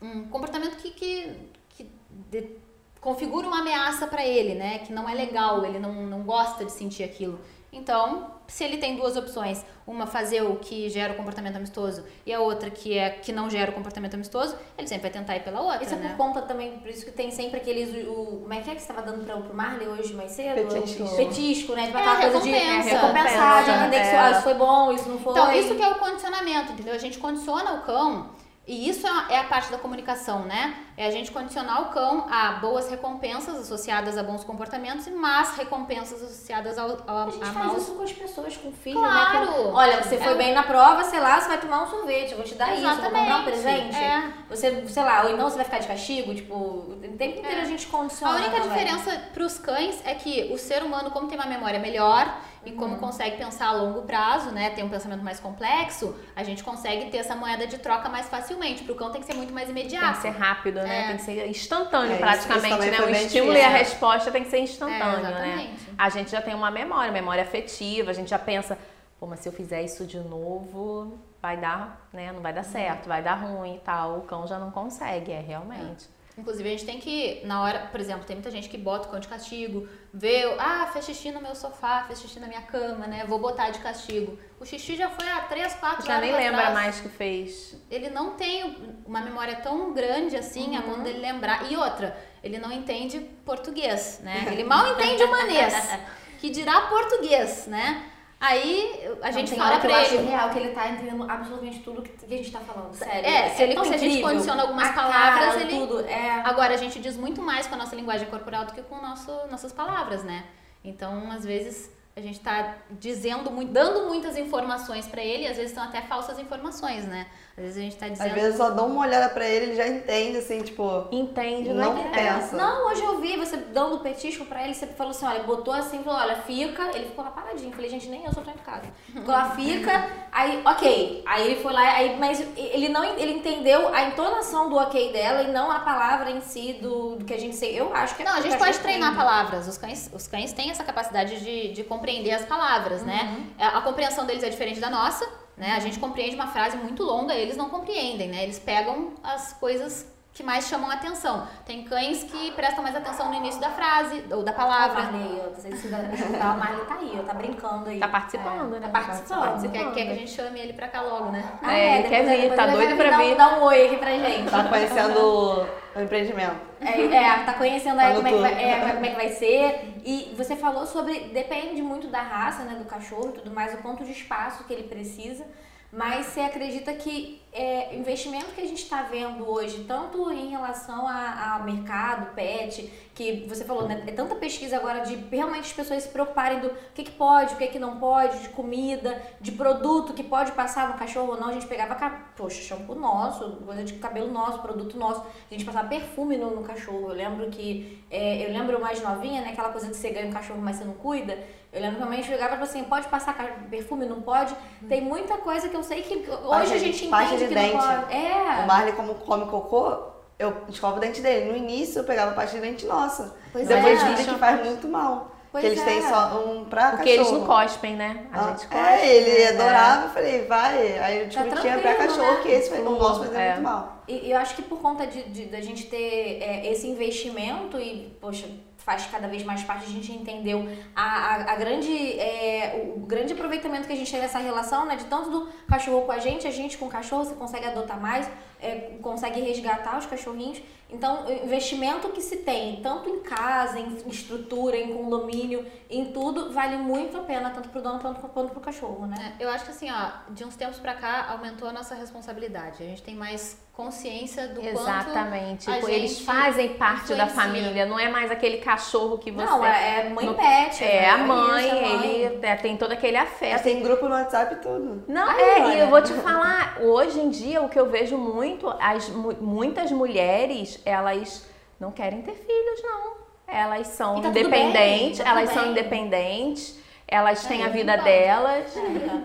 um comportamento que, que, que de- configura uma ameaça para ele, né? Que não é legal, ele não, não gosta de sentir aquilo. Então, se ele tem duas opções, uma fazer o que gera o comportamento amistoso e a outra que é que não gera o comportamento amistoso, ele sempre vai tentar ir pela outra, Isso é né? por conta também, por isso que tem sempre aqueles. O, como é que é que você tava dando pra, pro Marley hoje mais cedo? Petisco. O Petisco, né? Tipo É, aquela coisa de recompensa. recompensar, de Recompensa, entender que isso, é. ah, isso foi bom, isso não foi. Então, isso que é o condicionamento, entendeu? A gente condiciona o cão E isso é a- é a parte da comunicação, né? É a gente condicionar o cão a boas recompensas associadas a bons comportamentos e más recompensas associadas ao, ao, A gente a faz maus isso com as pessoas, com o filho, Claro. né? Que, olha, você foi É. bem na prova, sei lá, você vai tomar um sorvete, eu vou te dar isso, eu vou comprar um Exatamente. presente. É. Você, sei lá, ou então você vai ficar de castigo, tipo, o tempo inteiro É. a gente A condiciona. única também. diferença para os cães é que o ser humano, como tem uma memória melhor e como Uhum. consegue pensar a longo prazo, né, tem um pensamento mais complexo, a gente consegue ter essa moeda de troca mais facilmente. Para o cão tem que ser muito mais Tem imediato. que ser rápido, né? É. Tem que ser instantâneo, É, isso- praticamente, isso também né? O estímulo e a resposta tem que ser instantâneo, É, né? A gente já tem uma memória, memória afetiva, a gente já pensa, pô, mas se eu fizer isso de novo, vai dar, né? Não vai dar certo, vai dar ruim e tal. O cão já não consegue, é realmente. Inclusive, a gente tem que, na hora, por exemplo, tem muita gente que bota o cão de castigo, vê, ah, fez xixi no meu sofá, fez xixi na minha cama, né? Vou botar de castigo. O xixi já foi há 3, 4 Já horas nem lembra mais que fez. Ele não tem uma memória tão grande assim a ponto dele lembrar. E outra, ele não entende português, né? Ele mal entende o manês, que dirá português, né? Aí a Não, gente tem fala eu pra acho ele. real que ele tá entendendo absolutamente tudo que, que a gente tá falando, sério. É, se ele- tão se a gente condiciona algumas A palavras, cara, ele- tudo, é... Agora, a gente diz muito mais com a nossa linguagem corporal do que com nosso, nossas palavras, né? Então, às vezes, a gente tá dizendo dando muitas informações pra ele, e às vezes são até falsas informações, né? Às vezes a gente tá dizendo. Às vezes eu só dou uma olhada pra ele, ele já entende, assim, tipo, Entende, não não é? pensa. Não, hoje eu vi você dando petisco pra ele, você falou assim, olha, botou assim, falou, olha, fica. Ele ficou lá paradinho. Falei, gente, nem eu sou tão educada. Ficou lá, fica. Aí, ok. Aí ele foi lá, aí, mas ele não ele entendeu a entonação do ok dela e não a palavra em si do, do que a gente sei. Eu acho que é Não, a gente pode treinar entende. palavras. Os cães, os cães têm essa capacidade de, de compreender as palavras, né? Uhum. A, a compreensão deles é diferente da nossa, né? A gente compreende uma frase muito longa, eles não compreendem, né? Eles pegam as coisas que mais chamam a atenção. Tem cães que prestam mais atenção no início da frase ou da Ah, palavra. Marley, eu não sei se dá. O Marley tá aí, ó, tá brincando aí. Tá participando, É, né? Tá participando. Você quer, quer que a gente chame ele pra cá logo, né? Ah, É, ele quer vir, tá doido pra dar um- vir. Dar um oi aqui pra gente. tá conhecendo o empreendimento. É, é, tá conhecendo aí como é, vai, é, como é que vai ser. E você falou sobre. Depende muito da raça, né? Do cachorro e tudo mais, o quanto de espaço que ele precisa. Mas você acredita que é, investimento que a gente está vendo hoje, tanto em relação a, a mercado, pet, que você falou, né? É tanta pesquisa agora de realmente as pessoas se preocuparem do que, que pode, o que, que não pode, de comida, de produto que pode passar no cachorro ou não. A gente pegava, poxa, shampoo nosso, coisa de cabelo nosso, produto nosso. A gente passava perfume no, no cachorro. Eu lembro que, é, eu lembro mais novinha, né? Aquela coisa de você ganha um cachorro, mas você não cuida. Eu lembro que realmente chegava e assim, pode passar perfume, não pode? Tem muita coisa que eu sei que hoje Pasta a gente pasta entende de que dente. não pode. É. O Marley, como come cocô, eu escovo o dente dele. No início eu pegava pasta de dente nossa. Pois Depois é. vi que faz muito mal. Pois que eles é. têm só um pra Porque eles cachorro. não cospem, né? A Ah, gente cospe. é, ele né? adorava, eu falei, vai. Aí eu Tá descobri que tinha pra cachorro, né? que esse o nosso fazia É. muito mal. E e eu acho que por conta de, de- da gente ter é, esse investimento e, poxa, faz cada vez mais parte, a gente entendeu a, a, a grande, é, o grande aproveitamento que a gente tem nessa relação, né? De tanto do cachorro com a gente, a gente com o cachorro, você consegue adotar mais, é, consegue resgatar os cachorrinhos. Então, o investimento que se tem, tanto em casa, em estrutura, em condomínio, em tudo, vale muito a pena, tanto pro dono quanto, quanto pro cachorro, né? É, eu acho que assim, ó, de uns tempos pra cá aumentou a nossa responsabilidade. A gente tem mais consciência do Exatamente. quanto Tipo, eles fazem parte da família, não é mais aquele cachorro que você. Não, é, é mãe no- pet. É, né? a mãe, a mãe. ele é, tem todo aquele Já afeto. tem grupo no WhatsApp e tudo. Não, Aí, é, e eu vou te falar, hoje em dia o que eu vejo muito, as, mu- muitas mulheres, elas não querem ter filhos, não. Elas são tá independentes, bem, tá elas são bem. independentes, elas têm a É, vida delas.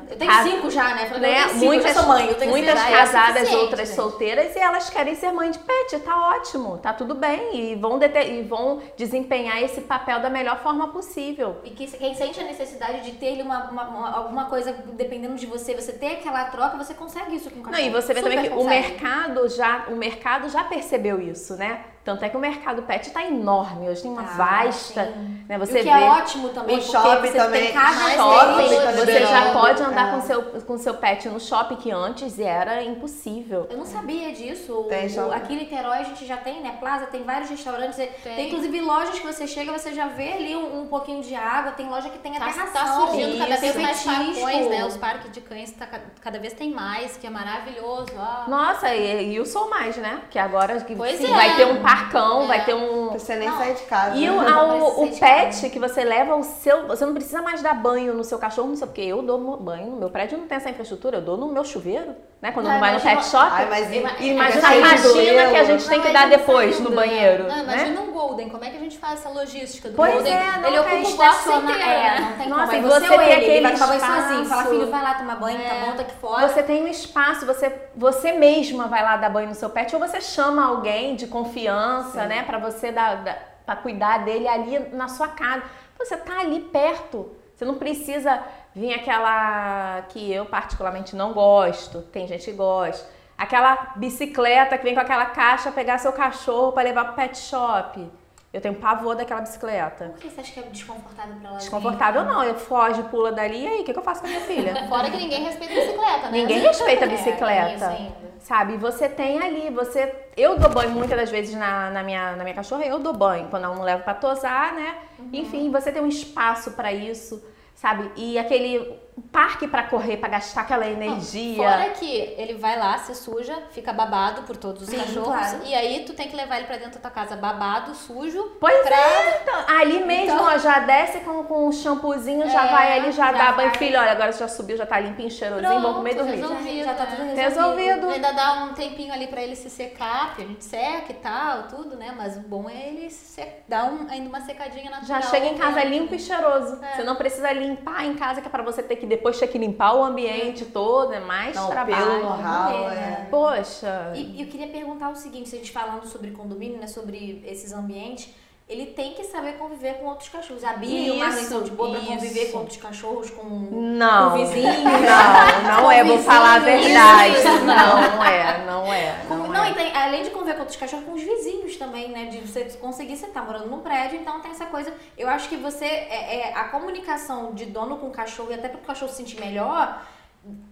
Eu tenho cinco já, né? Falei, né? eu tenho cinco, muitas eu mãe, eu tenho muitas é casadas, suficiente, outras solteiras, e elas querem ser mãe de pet, tá ótimo, tá tudo bem, e vão, e vão desempenhar esse papel da melhor forma possível. E que quem sente a necessidade de ter uma, uma- uma- alguma coisa dependendo de você, você ter aquela troca, você consegue isso com o Não, cachorro. e você vê Super também que o consegue. mercado já, o mercado já percebeu isso, né? Tanto é que o mercado pet está enorme, hoje tem uma Ah, vasta, sim. né? E Você o que vê é ótimo também, O shopping você também. tem cada shopping, vez- tá você já liberando. pode andar É. com seu com seu pet no shopping que antes era impossível. Eu não sabia disso. O- Tem o- aqui em Niterói a gente já tem, né? Plaza, tem vários restaurantes. Tem, Tem. inclusive lojas que você chega, você já vê ali um, um pouquinho de água. Tem loja que tem Tá, até tá ração. surgindo cada vez tem mais parcões, né? Os parques de cães tá, ca- cada vez tem mais, que é maravilhoso. ó. Nossa, e, e o Sou Mais, né? Que agora que sim, é. vai ter um parcão, É. vai ter um. Você nem Não. sai de casa. E o, né? o, o pet que você leva o seu. Você não precisa mais dar banho no seu cachorro, não sei porque eu dou banho no meu prédio, não tem essa infraestrutura, eu dou no meu chuveiro, né? Quando Não, não vai no imagina- pet shop. Ai, mas Ima- imagina cheio a de faxina doelo. que a gente tem que dar imagina depois no né? banheiro. Não, né? imagina um Golden, como é que a gente faz essa logística do Pois Golden? é, não ele tem ocupa o box inteiro, é, né? não tem Nossa, como. você você tem ele, ele vai tomar banho sozinho. Fala, filho, vai lá tomar banho, tá É. bom, tá aqui fora. Você tem um espaço, você, você mesma vai lá dar banho no seu pet ou você chama alguém de confiança, né, Pra você dar, dar para cuidar dele ali na sua casa. Você tá ali perto. Você não precisa vir aquela que eu particularmente não gosto. Tem gente que gosta. Aquela bicicleta que vem com aquela caixa pegar seu cachorro para levar pro pet shop. Eu tenho pavor daquela bicicleta. Por que você acha que é desconfortável pra ela? Desconfortável não, eu foge, pula dali e aí, o que, que eu faço com a minha filha? Fora que ninguém respeita a bicicleta, né? Ninguém respeita a É, bicicleta. isso ainda. Sabe? Você tem ali, você. Eu dou banho muitas das vezes na, na, minha, na minha cachorra, eu dou banho quando ela não leva pra tosar, né? Uhum. Enfim, você tem um espaço pra isso, sabe? E aquele parque pra correr, pra gastar aquela energia. Fora que ele vai lá, se suja, fica babado por todos os Sim, cachorros. claro. E aí tu tem que levar ele pra dentro da tua casa babado, sujo. Pois pra... é, então, ali mesmo, Então- ó, já desce com, com o shampoozinho, já É, vai ali, já, já dá banho, filho, olha, agora você já subiu, já tá limpinho, cheirosinho, Pronto, vamos comer e dormir. resolvido. Já, já tá tudo né? resolvido. Resolvido. Ainda dá um tempinho ali pra ele se secar, porque a gente seca e tal, tudo, né? Mas o bom é ele se dar um- ainda uma secadinha Já natural. chega em casa limpo e cheiroso. É. Você não precisa limpar em casa, que é pra você ter que depois ter que limpar o ambiente todo, é mais Não, trabalho. pelo ver, é. né? Poxa. E, eu queria perguntar o seguinte, se a gente falando sobre condomínio, né, sobre esses ambientes, ele tem que saber conviver com outros cachorros. A Bia e o Marlon são de boa pra conviver com outros cachorros, com, Não. com vizinhos. Não, não é, vou falar a verdade. Isso. Não é, não é. Com- Não, não, é. e tem, além de conviver com outros cachorros, com os vizinhos também, né? De você conseguir, você tá morando num prédio, então tem essa coisa. Eu acho que você, é, é, a comunicação de dono com cachorro, e até para o cachorro se sentir melhor,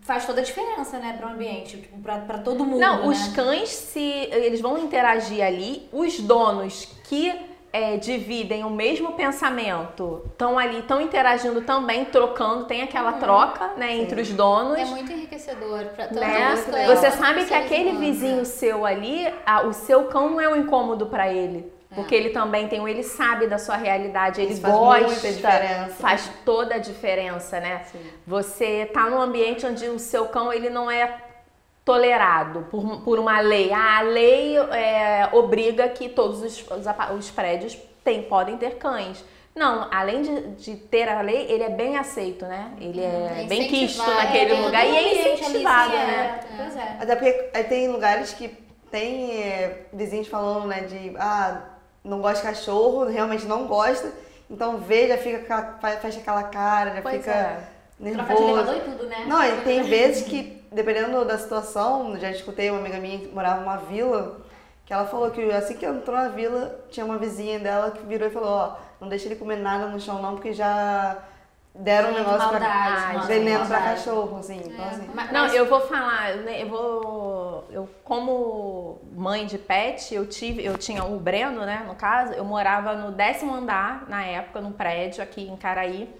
faz toda a diferença, né, para o ambiente, tipo, pra, pra todo mundo. Não, né? os cães, se eles vão interagir ali, os donos que é, dividem o mesmo pensamento estão ali, estão interagindo também, trocando, tem aquela troca, né, entre os donos. É muito enriquecedor pra tanto né? Você sabe que aquele humanos, vizinho né? seu ali, a- o seu cão não é um incômodo pra ele. É. Porque ele também tem, um- ele sabe da sua realidade, ele Isso faz gosta, muita diferença. faz toda a diferença, né? Sim. Você tá num ambiente onde o seu cão ele não é tolerado por, por uma lei. Ah, a lei é, obriga que todos os, os, os prédios tem, podem ter cães. Não, além de, de ter a lei, ele é bem aceito, né? Ele é É bem quisto incentivado, naquele é, lugar e é incentivado, sim, né? é, Pois é. Até porque tem lugares que tem é, vizinhos falando, né, de ah, não gosta de cachorro, realmente não gosta. Então vê, já fica, com a- fa- fecha aquela cara, já Pois fica é. Troca de elevador nervoso. e tudo, né? Não, e tem vezes que, dependendo da situação, já escutei uma amiga minha que morava numa vila, que ela falou que assim que entrou na vila, tinha uma vizinha dela que virou e falou, ó, não deixa ele comer nada no chão não, porque já deram um negócio pra maldade, veneno pra maldade. cachorro, assim. Então, assim. Mas- Não, mas- eu vou falar, eu vou. Eu, como mãe de pet, eu tive, eu tinha o Breno, né? No caso, eu morava no décimo andar na época, num prédio aqui em Caraí.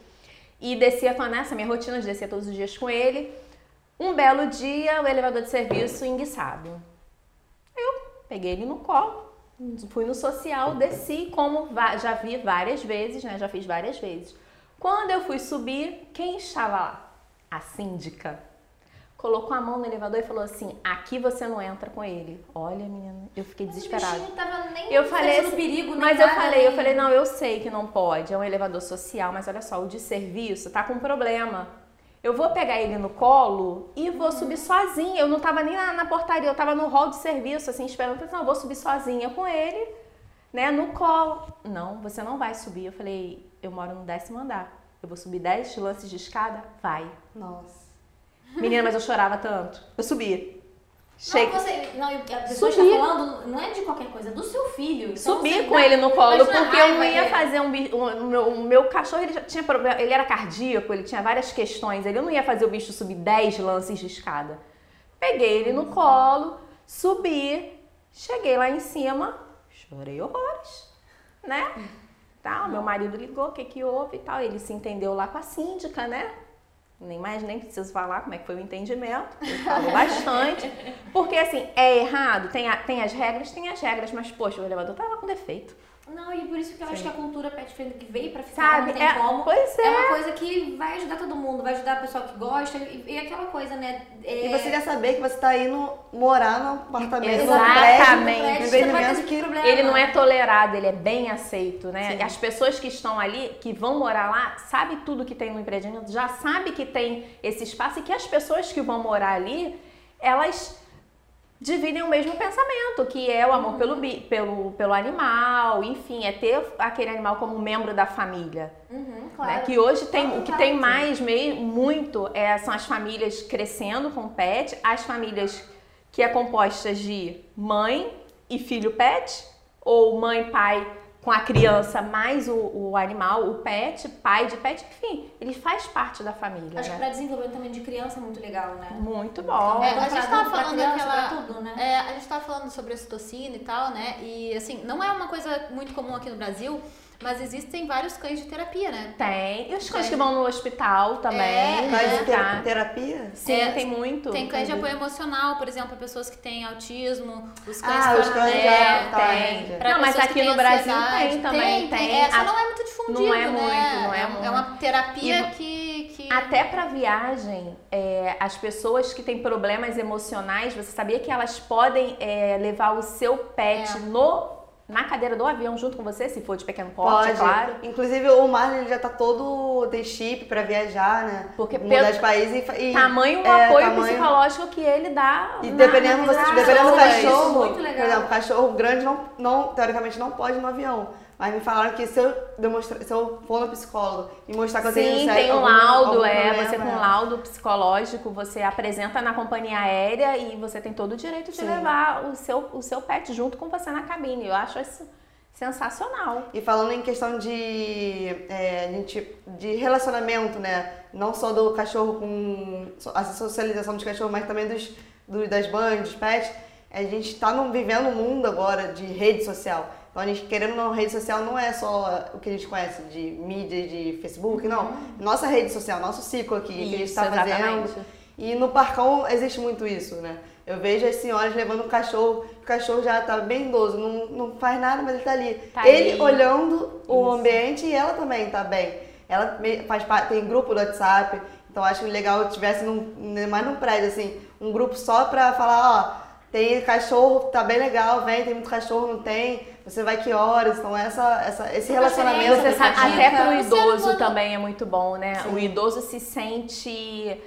E descia com a nessa minha rotina de descer todos os dias com ele. Um belo dia, o elevador de serviço enguiçado. Eu peguei ele no colo, fui no social, desci, como já vi várias vezes, né? Já fiz várias vezes. Quando eu fui subir, quem estava lá? A síndica. Colocou a mão no elevador e falou assim: aqui você não entra com ele. Olha, menina, eu fiquei O desesperada. bichinho tava nem Eu falei assim, perigo, Mas eu falei, eu nem- falei, não, eu sei que não pode, é um elevador social, mas olha só, o de serviço tá com problema. Eu vou pegar ele no colo e vou subir sozinha. Eu não tava nem na, na portaria, eu tava no hall de serviço, assim, esperando. Falei, não, eu vou subir sozinha com ele, né, no colo. Não, você não vai subir. Eu falei, eu moro no décimo andar. Eu vou subir dez lances de escada? Vai. Nossa. Menina, mas eu chorava tanto. Eu subi. Chega- Não, você, não, a pessoa Subir. está falando, não é de qualquer coisa, é do seu filho. Então, Subir você com dá- ele no colo, porque eu não ia fazer um bicho. O meu, meu cachorro ele já tinha problema, ele era cardíaco, ele tinha várias questões. Ele não ia fazer o bicho subir 10 lances de escada. Peguei ele no colo, subi, cheguei lá em cima, chorei horrores, né? Tá, meu marido ligou, o que que houve e tal. Ele se entendeu lá com a síndica, né? Nem mais nem preciso falar como é que foi o entendimento. Falou bastante. Porque assim, é errado, tem, a- tem as regras, tem as regras, mas poxa, o elevador tava com defeito. Não, e por isso que eu acho Sim. que a cultura pet friendly que veio pra ficar, Sabe? não tem É, como. pois é. É uma coisa que vai ajudar todo mundo, vai ajudar o pessoal que gosta. E, e aquela coisa, né? é- E você já saber que você tá indo morar no apartamento, no Exatamente. prédio, no ter empreendimento esse que... problema. Ele não é tolerado, ele é bem aceito, né? Sim. E as pessoas que estão ali, que vão morar lá, sabe tudo que tem no empreendimento, já sabe que tem esse espaço e que as pessoas que vão morar ali, elas dividem o mesmo pensamento, que é o amor pelo, pelo, pelo animal, enfim, é ter aquele animal como membro da família. Uhum, né? claro. Que hoje tem, o que tem mais, meio, muito, é, são as famílias crescendo com pet, as famílias que é compostas de mãe e filho pet, ou mãe, pai com a criança mais o, o animal, o pet, pai de pet, enfim, ele faz parte da família, Acho que né? pra desenvolvimento também de criança é muito legal, né? Muito bom. É, a gente pra tava adulto, pra falando criança, daquela. pra tudo, né? É, a gente tava falando sobre a citocina e tal, né? E assim, não é uma coisa muito comum aqui no Brasil, mas existem vários cães de terapia, né? Tem. E os cães Tem. que vão no hospital também. É, Faz né? te- terapia? Sim, É, tem muito. Tem cães de apoio emocional, por exemplo, pessoas que têm autismo, os cães Ah, os cães é, já- tá, tem. entendi. pra Não, mas aqui no Brasil tem também, tem. É, só A- não é muito difundido, Não é né? muito, não é é, muito. é uma terapia E- que, que... Até pra viagem, é, as pessoas que têm problemas emocionais, você sabia que elas podem é, levar o seu pet É. no, na cadeira do avião junto com você, se for de pequeno porte, Pode. é claro. Inclusive, o Marlon já tá todo... Tem chip pra viajar, né? Porque Mudar de país e... e Tamanho é, apoio tamanho- psicológico que ele dá. E dependendo, você, dependendo do pessoas. cachorro, muito legal. por exemplo, cachorro grande não, não, teoricamente não pode ir no avião. Mas me falaram que se eu, demonstrar, se eu for no psicólogo e mostrar que eu tenho Sim, tem um algum- laudo, algum é. problema, Você com um é. laudo psicológico, você apresenta na companhia aérea e você tem todo o direito de Sim. levar o seu, o seu pet junto com você na cabine. Eu acho isso sensacional. E falando em questão de, é, de relacionamento, né? Não só do cachorro com a socialização dos cachorros, mas também dos, do- das bandas, dos pets. A gente está vivendo um mundo agora de rede social. Então a gente querendo não, rede social não é só o que a gente conhece de mídia, de Facebook, não. Nossa rede social, nosso ciclo aqui, que a gente Uhum. Isso, está fazendo. E no parcão existe muito isso, né? Eu vejo as senhoras levando um cachorro, o cachorro já tá bem idoso, não, não faz nada, mas ele tá ali. Tá ele ali. olhando o Isso. ambiente e ela também tá bem. Ela faz parte, tem grupo do WhatsApp, então acho legal se tivesse num, mais num prédio, assim, um grupo só pra falar, ó, tem cachorro, tá bem legal, vem, tem muito cachorro, não tem, você vai que horas, então essa, essa, esse relacionamento. Você sabe, dica. até pro O ser idoso também é muito bom, né? Sim. O idoso se sente.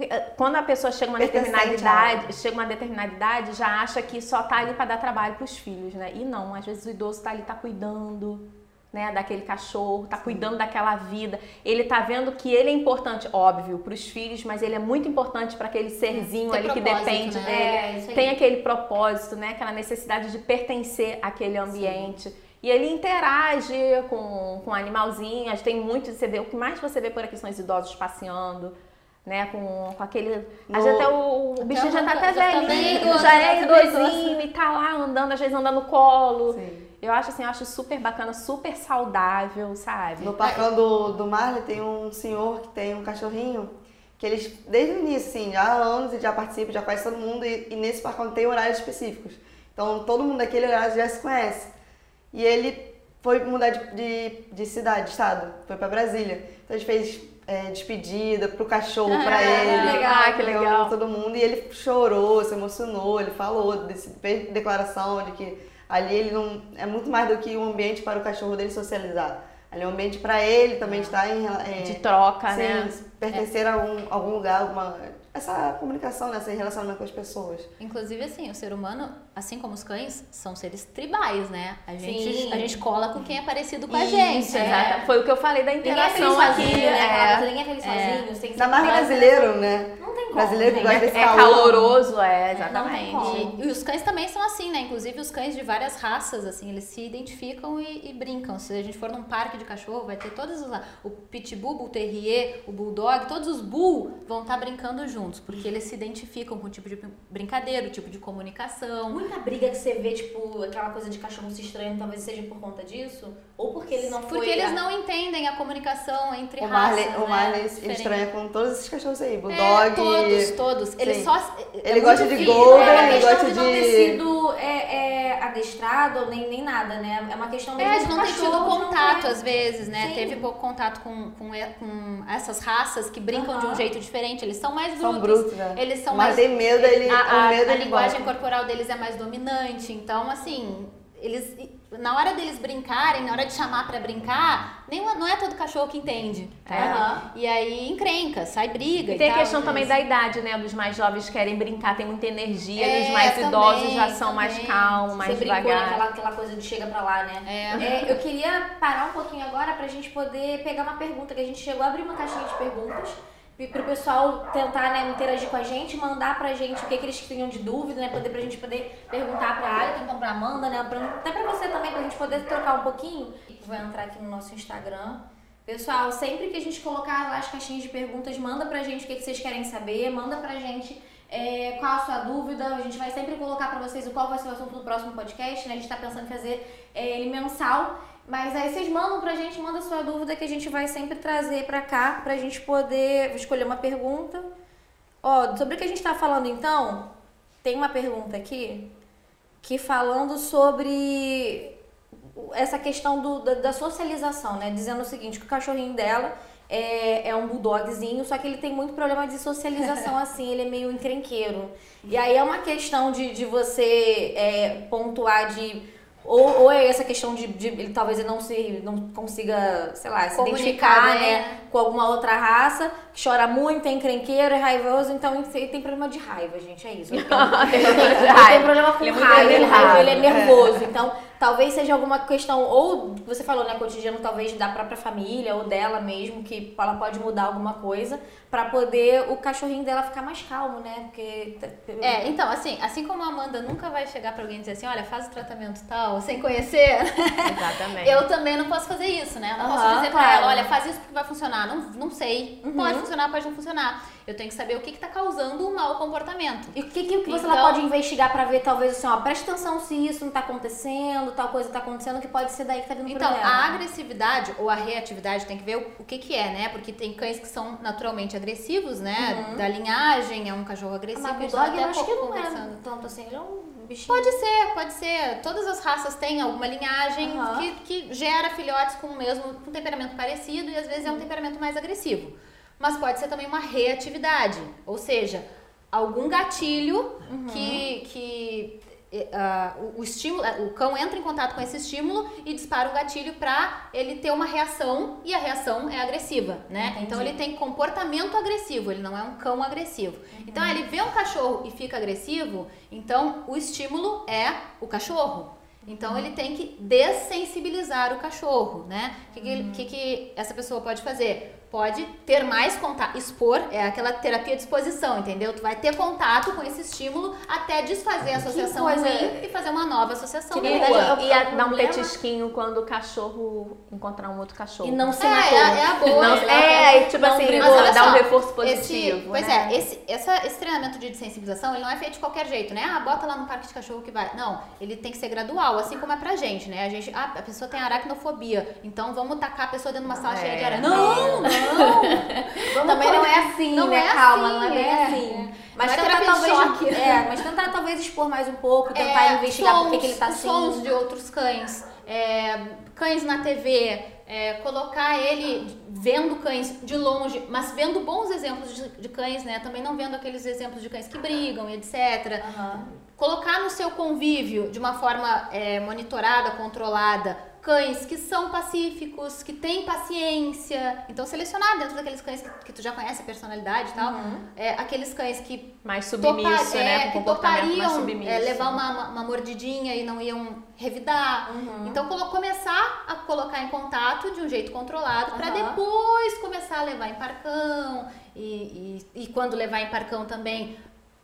eh, Quando a pessoa chega a uma determinada idade, chega uma determinada idade, já acha que só tá ali para dar trabalho pros filhos, né? E não, às vezes o idoso tá ali, tá cuidando, né, daquele cachorro, tá cuidando daquela vida. Ele tá vendo que ele é importante, óbvio, pros filhos, mas ele é muito importante para aquele serzinho Tem ali que depende né? dele. É. Tem aquele propósito, né? Aquela necessidade de pertencer àquele ambiente. E ele interage com, com animalzinhos, tem muito, você vê, o que mais você vê por aqui são os idosos passeando, né? Com, com aquele. Às vezes No- até o, o bichinho já tá até já tá bem velhinho, já é tá idosinho e tá lá andando, às vezes andando no colo. Sim. Eu acho assim, eu acho super bacana, super saudável, sabe? No parcão do, do Marley tem um senhor que tem um cachorrinho que eles, desde o início, assim, já há anos e já participa, já conhece todo mundo e, e nesse parcão tem horários específicos. Então todo mundo daquele horário já se conhece. E ele foi mudar de, de, de cidade, de estado, foi pra Brasília. Então a gente fez é, despedida pro cachorro, pra Ah, ele. legal, Ah, que pra legal. Todo mundo. E ele chorou, se emocionou, ele falou, desse- fez declaração de que ali ele não. É muito mais do que um ambiente para o cachorro dele socializar. Ali é um ambiente para ele também estar em. é, De troca, sim, né? pertencer a algum, algum lugar, alguma. Essa comunicação, né? Esse relacionamento com as pessoas. Inclusive, assim, o ser humano, assim como os cães, são seres tribais, né? A gente, Sim. a gente cola com quem é parecido com a Isso, gente. é. exato. Foi o que eu falei da Ninguém é feliz interação aqui. sozinho, né? é. Ninguém é feliz sozinho. Tem que Ainda mais brasileiro, né? Não tem como, Brasileiro que gosta É, desse é calor. caloroso, é, Não exatamente. tem como. E, e os cães também são assim, né? Inclusive os cães de várias raças, assim, eles se identificam e, e brincam. Se a gente for num parque de cachorro, vai ter todos os lá. O pitbull, o terrier, o bulldog, todos os bull vão estar brincando juntos, porque eles se identificam com o tipo de brincadeira, o tipo de comunicação. Muita briga que você vê, tipo, aquela coisa de cachorro se estranhando, talvez seja por conta disso? Ou porque ele não foi... Porque eles não entendem a comunicação entre O raças, Marley, o né? Marley estranha com todos esses cachorros aí. É, Bulldog. todos, todos. Ele Sim. só. Ele é gosta de difícil. golden, é ele gosta de não ter de- sido é, é, adestrado, nem, nem nada, né? É uma questão mesmo É, de não ter tido contato às vezes, né? Sim. Teve pouco contato com, com, com essas raças que brincam de um jeito diferente. Eles são mais brutos. São brutos, né? Eles são Mas mais. tem medo, ele, a, a- o medo a ele linguagem gosta. corporal deles é mais dominante. Então, assim, eles. Na hora deles brincarem, na hora de chamar pra brincar, nem, não é todo cachorro que entende. Tá? E aí encrenca, sai briga. E tem a tal, questão às também da idade, né? Dos mais jovens querem brincar, tem muita energia, É, e os mais também, idosos já são mais também. calmos, mais Você brincou devagar. naquela aquela coisa de chega pra lá, né? É. eu queria parar um pouquinho agora pra gente poder pegar uma pergunta, que a gente chegou a abrir uma caixinha de perguntas e pro pessoal tentar né, interagir com a gente, mandar pra gente o que, que eles tinham de dúvida, né? Poder, pra gente poder perguntar pra Alia, então pra Amanda, né? Pra, até pra você também, pra gente poder trocar um pouquinho. Vou entrar aqui no nosso Instagram. Pessoal, sempre que a gente colocar lá as caixinhas de perguntas, manda pra gente o que, que vocês querem saber, manda pra gente é, qual a sua dúvida. A gente vai sempre colocar pra vocês o qual vai ser o assunto do próximo podcast, né? A gente tá pensando em fazer é, ele mensal. Mas aí vocês mandam pra gente, manda sua dúvida que a gente vai sempre trazer pra cá pra gente poder escolher uma pergunta. Ó, sobre o que a gente tá falando então, tem uma pergunta aqui que falando sobre essa questão do, da, da socialização, né? Dizendo o seguinte, que o cachorrinho dela é, é um bulldogzinho, só que ele tem muito problema de socialização, assim, ele é meio encrenqueiro. E aí é uma questão de, de você é, pontuar de... Ou, ou é essa questão de, de ele talvez ele não se não consiga, sei lá, se Comunicar identificar, bem. né, com alguma outra raça, que chora muito, é encrenqueiro, é raivoso, então ele tem problema de raiva, gente, é isso. Ele tem, problema de ele raiva. tem problema com Ele é raiva, ele, nervoso. raiva, ele é nervoso. Então, talvez seja alguma questão, ou você falou, né, cotidiano, talvez da própria família ou dela mesmo, que ela pode mudar alguma coisa pra poder o cachorrinho dela ficar mais calmo, né? Porque. É, então, assim, assim como a Amanda nunca vai chegar pra alguém e dizer assim, olha, faz o tratamento tal, sem conhecer, Exatamente. eu também não posso fazer isso, né? Eu não posso Aham, dizer pra claro. ela, olha, faz isso porque vai funcionar. Não, não sei. Uhum. Pode funcionar, pode não funcionar. Eu tenho que saber o que, que tá causando o mau comportamento. E o que, que, você Então- pode investigar pra ver, talvez, assim, ó, presta atenção se isso não tá acontecendo, tal coisa tá acontecendo, que pode ser daí que tá vindo Então, problema. a agressividade ou a reatividade tem que ver o, o que que é, né? Porque tem cães que são naturalmente agressivos, né? Da linhagem, é um cachorro agressivo. Mas o bulldog eu acho que não é tanto assim, ele é um bichinho. Pode ser, pode ser. Todas as raças têm alguma linhagem Aham. que, que gera filhotes com o mesmo com temperamento parecido e às vezes é um temperamento mais agressivo. Mas pode ser também uma reatividade, ou seja, algum gatilho que, que eh, ah, o, o estímulo, eh, o cão entra em contato com esse estímulo e dispara o gatilho para ele ter uma reação e a reação é agressiva, né? Então ele tem comportamento agressivo, ele não é um cão agressivo. Então ele vê um cachorro e fica agressivo, então o estímulo é o cachorro. Então ele tem que dessensibilizar o cachorro, né? O que, que, ele- que que essa pessoa pode fazer? Pode ter mais contato, expor, é aquela terapia de exposição, entendeu? Tu vai ter contato com esse estímulo até desfazer a associação ruim e fazer uma nova associação Que E, é e a- é dar um petisquinho quando o cachorro encontrar um outro cachorro. E não se É, matou. é, é a boa. Não, né? é, tipo Não assim, brigou. dar um reforço positivo. Esse, pois né? é, esse, essa, esse treinamento de desensibilização, ele não é feito de qualquer jeito, né? Ah, bota lá no parque de cachorro que vai. Não, ele tem que ser gradual, assim como é pra gente, né? A gente, ah, a pessoa tem aracnofobia, então vamos tacar a pessoa dentro de uma sala É. cheia de aranha. Não, não! Também não é assim, Não né? é Calma, assim, não é bem é. assim. Mas Não é tentar talvez. choque. É, mas tentar talvez expor mais um pouco, tentar É, investigar por que sons, que ele tá assim. sons de outros cães, é, cães na TV, é, colocar ele vendo cães de longe, mas vendo bons exemplos de, de cães, né? Também não vendo aqueles exemplos de cães que brigam e etc. Aham. Colocar no seu convívio de uma forma é, monitorada, controlada, cães que são pacíficos, que têm paciência. Então, selecionar dentro daqueles cães que, que tu já conhece a personalidade e tal, é, aqueles cães que Mais topa- submisso, é, né? Que comportamento mais topariam submisso. é, levar uma, uma, uma mordidinha e não iam revidar. Então, colo- começar a colocar em contato de um jeito controlado para Aham. depois começar a levar em parcão e, e, e quando levar em parcão também,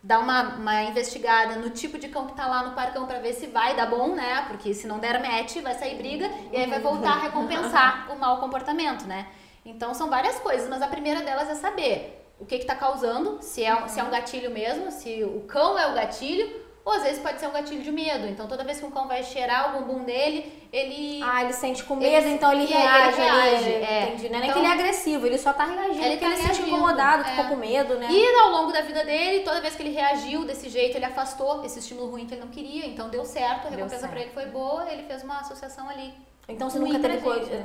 dar uma, uma investigada no tipo de cão que tá lá no parcão para ver se vai dar bom, né? Porque se não der match, vai sair briga e aí vai voltar a recompensar o mau comportamento, né? Então são várias coisas, mas a primeira delas é saber o que está causando, se é, se é um gatilho mesmo, se o cão é o gatilho, ou às vezes pode ser um gatilho de medo. Então toda vez que um cão vai cheirar o bumbum dele, ele. Ah, ele sente com medo, ele, então ele reage. Ele reage ele, é. Entendi. Não é então, nem que ele é agressivo, ele só tá reagindo. Ele, tá ele se sente incomodado, é. ficou com medo, né? E ao longo da vida dele, toda vez que ele reagiu desse jeito, ele afastou esse estímulo ruim que ele não queria. Então deu certo, a recompensa para ele foi boa, ele fez uma associação ali então você nunca teve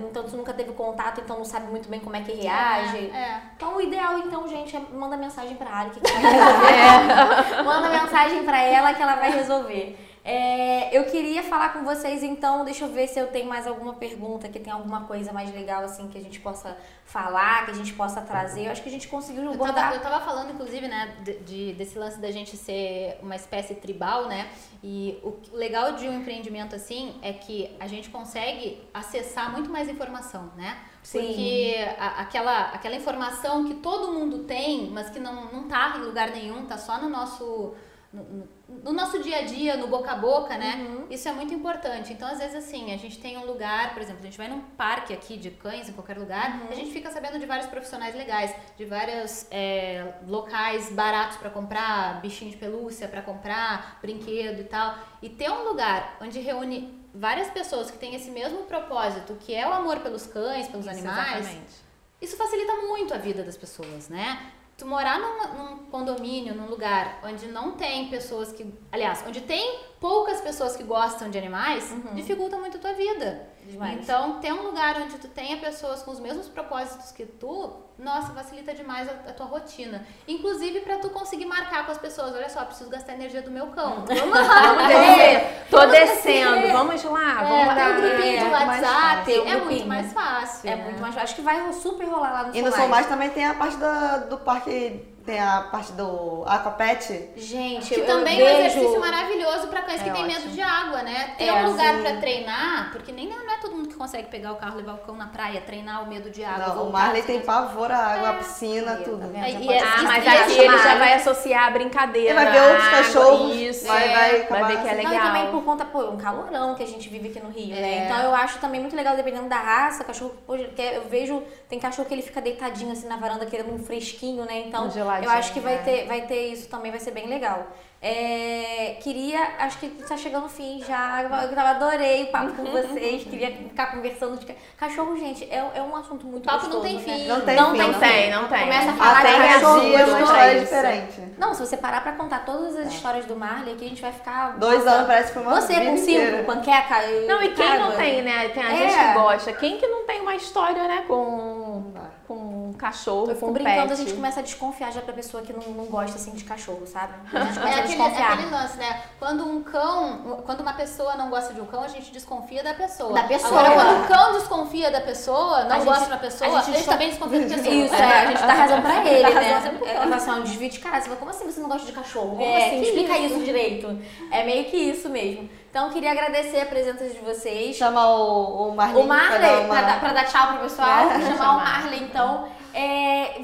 então você nunca teve contato, então não sabe muito bem como é que reage. É, é. Então o ideal então, gente, é manda mensagem para Ari que ela vai resolver. É. manda mensagem para ela que ela vai resolver. É, eu queria falar com vocês então, deixa eu ver se eu tenho mais alguma pergunta, que tem alguma coisa mais legal assim que a gente possa falar, que a gente possa trazer. Eu acho que a gente conseguiu abordar. Eu tava, eu tava falando, inclusive, né, de, de, desse lance da gente ser uma espécie tribal, né? E o legal de um empreendimento assim é que a gente consegue acessar muito mais informação, né? Sim. Porque a, aquela, aquela informação que todo mundo tem, mas que não, não tá em lugar nenhum, tá só no nosso no, no, nosso dia a dia, no boca a boca, né? Uhum. Isso é muito importante. Então, às vezes, assim, a gente tem um lugar, por exemplo, a gente vai num parque aqui de cães, em qualquer lugar, uhum. a gente fica sabendo de vários profissionais legais, de vários é, locais baratos para comprar, bichinho de pelúcia para comprar, brinquedo e tal. E ter um lugar onde reúne várias pessoas que têm esse mesmo propósito, que é o amor pelos cães, pelos isso, animais. Exatamente. Isso facilita muito a vida das pessoas, né? Tu morar num, num, condomínio, num lugar onde não tem pessoas que. Aliás, onde tem poucas pessoas que gostam de animais, uhum. dificulta muito a tua vida. Demais. Então, ter um lugar onde tu tenha pessoas com os mesmos propósitos que tu, nossa, facilita demais a, a tua rotina. Inclusive para tu conseguir marcar com as pessoas, olha só, preciso gastar energia do meu cão. Vamos lá, vamos descer. Tô vamos descendo, descer. vamos lá, é, vamos lá. Tem um grupinho é, de WhatsApp, é muito mais fácil. É muito mais fácil. Acho que vai super rolar lá no E no São Mais também tem a parte do, do parque tem a parte do aquapet. Gente, que eu também vejo... é um exercício maravilhoso para cães é que têm medo de água, né? Ter é, um lugar assim... para treinar, porque nem não é todo mundo que consegue pegar o carro, levar o cão na praia, treinar o medo de água. Não, o Marley tem pavor à água, é. a piscina, tudo. Tá e, ah, mas aqui ele já vai associar a brincadeira. Ele vai ver outros cachorros. Isso, vai, é. vai, vai ver que é legal. Não, e também por conta, pô, um calorão que a gente vive aqui no Rio, né? É. Então eu acho também muito legal, dependendo da raça, cachorro, pô, eu vejo, tem cachorro que ele fica deitadinho assim na varanda querendo um fresquinho, né? Então eu acho que vai ter, vai ter isso também, vai ser bem legal. É, queria, acho que está chegando o fim já. Eu adorei o papo com vocês. Queria ficar conversando de cachorro, gente. É, é um assunto muito papo gostoso. não tem fim. Não tem, não fim, tem, não tem, não tem. Começa a falar Até de cachorro. Dia, uma história diferente. Não, se você parar pra contar todas as é. histórias do Marley aqui, a gente vai ficar. Dois anos parece que foi uma Você com cinco, panqueca. Não, e quem não tem, né? Tem a é. gente que gosta. Quem que não tem uma história, né? Com, com um cachorro, com brincando, pet. a gente começa a desconfiar já pra pessoa que não, não gosta assim de cachorro, sabe? A gente começa é a desconfiar. aquele lance, né? Quando um cão, quando uma pessoa não gosta de um cão, a gente desconfia da pessoa. Da pessoa. Agora, quando um cão desconfia da pessoa, não a gosta gente, da pessoa, a gente, a gente também desconfia da pessoa. Isso, é, a gente dá razão pra ele, né? É, assim, um desvio de cara. Você fala, como assim você não gosta de cachorro? Como é, assim? Explica isso direito. É meio que isso mesmo. Então, queria agradecer a presença de vocês. Chamar o, o Marley. O Marley, pra dar, uma... pra dar, pra dar tchau pro pessoal. É. Chamar o Marley, então. É,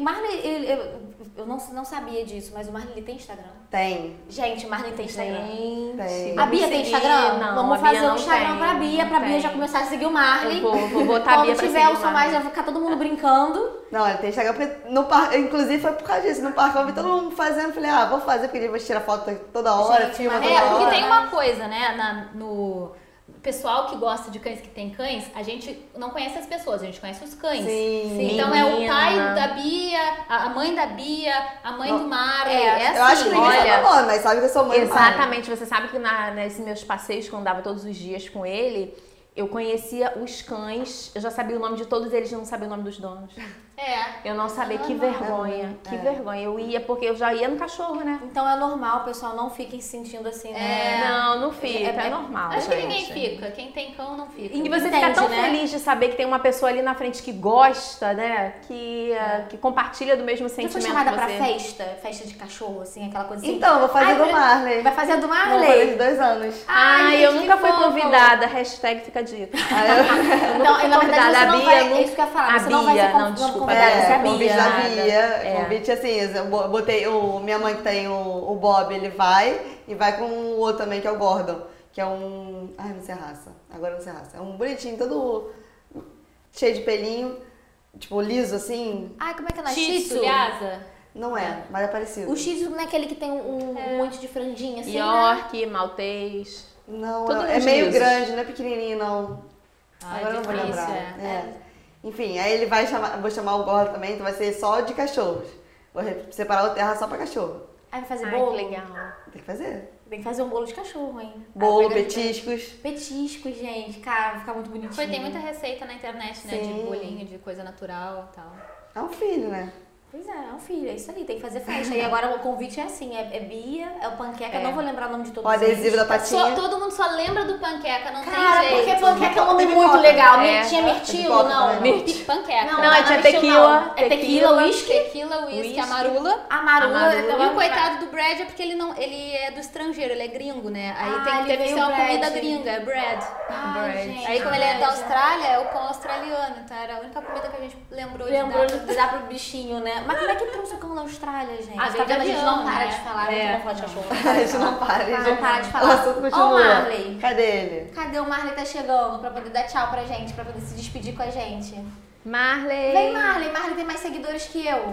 Marley, ele, eu não, não sabia disso, mas o Marley tem Instagram? Tem. Gente, o Marley tem Instagram? Tem. tem. A Bia tem Instagram? Não, Vamos fazer um Instagram tem, pra Bia, pra Bia já começar a seguir o Marley. Eu vou, vou botar Quando a Bia pra tiver o som mais, vai ficar todo mundo brincando. Não, ele tem Instagram porque no par... inclusive foi por causa disso. No parque eu vi todo mundo fazendo, falei, ah, vou fazer, porque ele vai tirar foto toda hora, Gente, filma toda é, hora. porque tem uma coisa, né, na, no pessoal que gosta de cães que tem cães, a gente não conhece as pessoas, a gente conhece os cães. Sim. Então Menina. é o pai da Bia, a mãe da Bia, a mãe do Marley. É, é assim. Eu acho que ninguém Olha, sabe o nome, mas sabe que eu sou mãe Exatamente. Você sabe que na, nesses meus passeios, quando dava todos os dias com ele, eu conhecia os cães, eu já sabia o nome de todos eles, não sabia o nome dos donos. É. Eu não sabia, que vergonha, que é. vergonha. Eu ia, porque eu já ia no cachorro, né? Então é normal, pessoal, não fiquem se sentindo assim, né? É. Não, não fica, é, é normal. Acho gente. que ninguém fica, quem tem cão não fica. E você fica tão né? feliz de saber que tem uma pessoa ali na frente que gosta, né? Que, uh, que compartilha do mesmo sentimento Já foi chamada pra festa, festa de cachorro, assim, aquela coisa assim? Então, vou fazer Ai, do Marley. Vai fazer do Marley? Vou fazer dois anos. Ai, Ai eu nunca fui convidada, hashtag fica dita. então, na verdade, você não vai, é isso que eu ia falar, você não vai ser não, desculpa, Com a Bia, convite da nada. Bia. É. Convite assim, eu bo- botei o. Minha mãe que tem o, o Bob, ele vai e vai com o outro também, que é o Gordon. Que é um. Ai, não sei a raça. Agora não sei a raça. É um bonitinho, todo cheio de pelinho, tipo, liso assim. Ai, como é que é? Shih Tzu? Lhasa. Não é, mas é parecido. O Shih Tzu não é aquele que tem um, um monte de franjinha assim, né? York, maltês. Não, é, é meio lisos. não é pequenininho, não. Ai, Agora eu não vou lembrar. é. Enfim, aí ele vai chamar, vou chamar o Gordon também, então vai ser só de cachorros. Vou separar o terra só pra cachorro. Aí vai fazer Ai, bolo. que legal. Tem que fazer. Tem que fazer um bolo de cachorro, hein? Bolo, Aí vai- petiscos. Petiscos, gente. Cara, vai ficar muito bonitinho. Foi, tem muita receita na internet, né? Sim. De bolinho, de coisa natural e tal. É um filho, né? Pois é, é um filho, é isso aí, tem que fazer festa. E agora o convite é assim, é, é Bia, é o panqueca, É. não vou lembrar o nome de todos O adesivo da Só, patinha. todo mundo só lembra do panqueca, não Cara, tem jeito. porque panqueca é um nome muito pipoca. legal. É. Tinha mirtilo, não. Mirti- Panqueca. Não, Não, não é é tinha tequila, não. É tequila, uísque. Tequila, whisky, Whisky. amarula. Amarula. Amarula. E o coitado do Brad é porque ele não, ele é do estrangeiro, ele é gringo, né? Aí Ah, tem que ter que ser uma comida gringa, é bread. Ai, Bread. gente, Aí como ele é da. Austrália, é o pão australiano, então era a única comida que a gente lembrou, Lembrou de de dar. dar pro bichinho, né? Mas como é que trouxe o cão da Austrália, gente? Ah, tá veio de vendo? A gente não para né? de falar, É. não falar de cachorro. A gente não para, a gente Não para de O falar. assunto Ó, o Marley. Cadê ele? Cadê o Marley tá chegando pra poder dar tchau pra gente, pra poder se despedir com a gente? Marley. Vem, Marley. Marley tem mais seguidores que eu.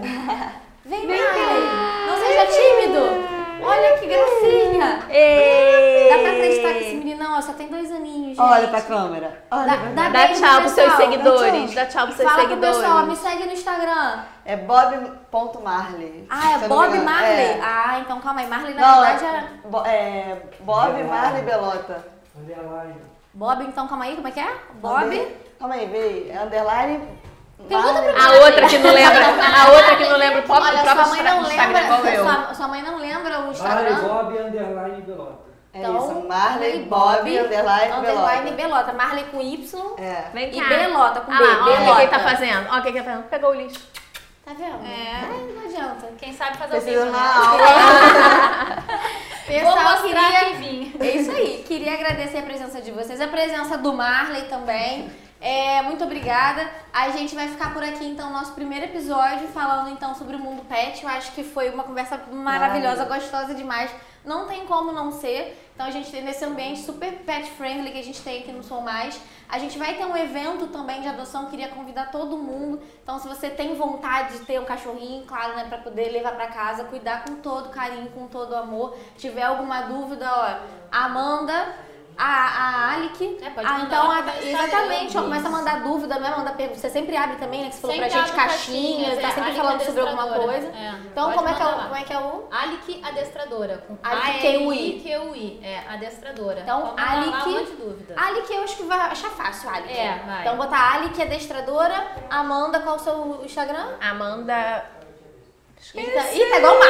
Vem, Marley. Não seja tímido. Olha que gracinha. Ei. Dá pra acreditar que esse meninão ó, só tem dois aninhos, gente. Olha pra câmera. Olha Dá- pra dá. Dá tchau pros seus seguidores. Dá tchau pros seus Fala pro seguidores. pessoal, me segue no Instagram. É bob.marley. Ah, é Bob. Marley? É. Ah, então calma aí. Marley na Não, verdade é... é, Bo- é Bob Marley Belota. Underline. Bob, então calma aí, como é que é? Bob? Calma aí. É underline. Pergunta Marley- A outra que não lembra. A outra que não lembra o próprio, Olha, próprio sua mãe não lembra. Sua, sua mãe não lembra o Marley Instagram? Bob Underline Belota. É Então, isso, Marley Bob underline underline Belota. Belota. Marley com Y É. E. Belota com Ah, B. lá, ó, o que Belota. ele tá fazendo. Ó, o que ele tá fazendo. Pegou o lixo. Tá vendo? É. Ai, não adianta. Quem sabe fazer o vídeo, na né? aula. Pessoal, Vou mostrar queria... que vim. É isso aí. Queria agradecer a presença de vocês, a presença do Marley também. É, muito obrigada. A gente vai ficar por aqui, então, nosso primeiro episódio, falando então sobre o mundo pet. Eu acho que foi uma conversa maravilhosa, gostosa demais. Não tem como não ser. Então a gente tem nesse ambiente super pet friendly que a gente tem aqui no Sou Mais. A gente vai ter um evento também de adoção, queria convidar todo mundo. Então se você tem vontade de ter um cachorrinho, claro, né, para poder levar para casa, cuidar com todo carinho, com todo amor. tiver alguma dúvida, ó, Amanda a, a Alic. É, pode ah, mandar então, a- no Instagram, exatamente, ó, começa a mandar dúvida mesmo, manda pergunta. Você sempre abre também, né? Que você falou Sempre pra gente caixinhas, caixinhas, tá é, sempre Alic falando sobre alguma coisa. É, então, como é, que é como é que é o. Alic Adestradora. Com Alic A-L-I-Q-U-I. É, adestradora. Então, lá Alic- um. Alic eu acho que vai achar fácil, Alic. É, vai. Então botar Alic adestradora, Amanda, qual o seu Instagram? Amanda. Eita, Ih, tá igual o.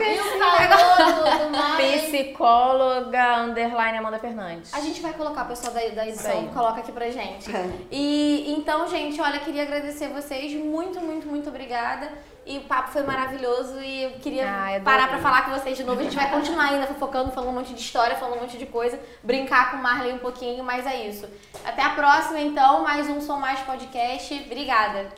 E do, do Marley. Psicóloga underline Amanda Fernandes. A gente vai colocar o pessoal da, da edição, coloca aqui pra gente. E então, gente, olha, queria agradecer vocês. Muito, muito, muito obrigada. E o papo foi maravilhoso e eu queria Ah, eu parar pra falar com vocês de novo. A gente vai continuar ainda fofocando, falando um monte de história, falando um monte de coisa, brincar com o Marley um pouquinho, mas é isso. Até a próxima, então, mais um Som Mais Podcast. Obrigada.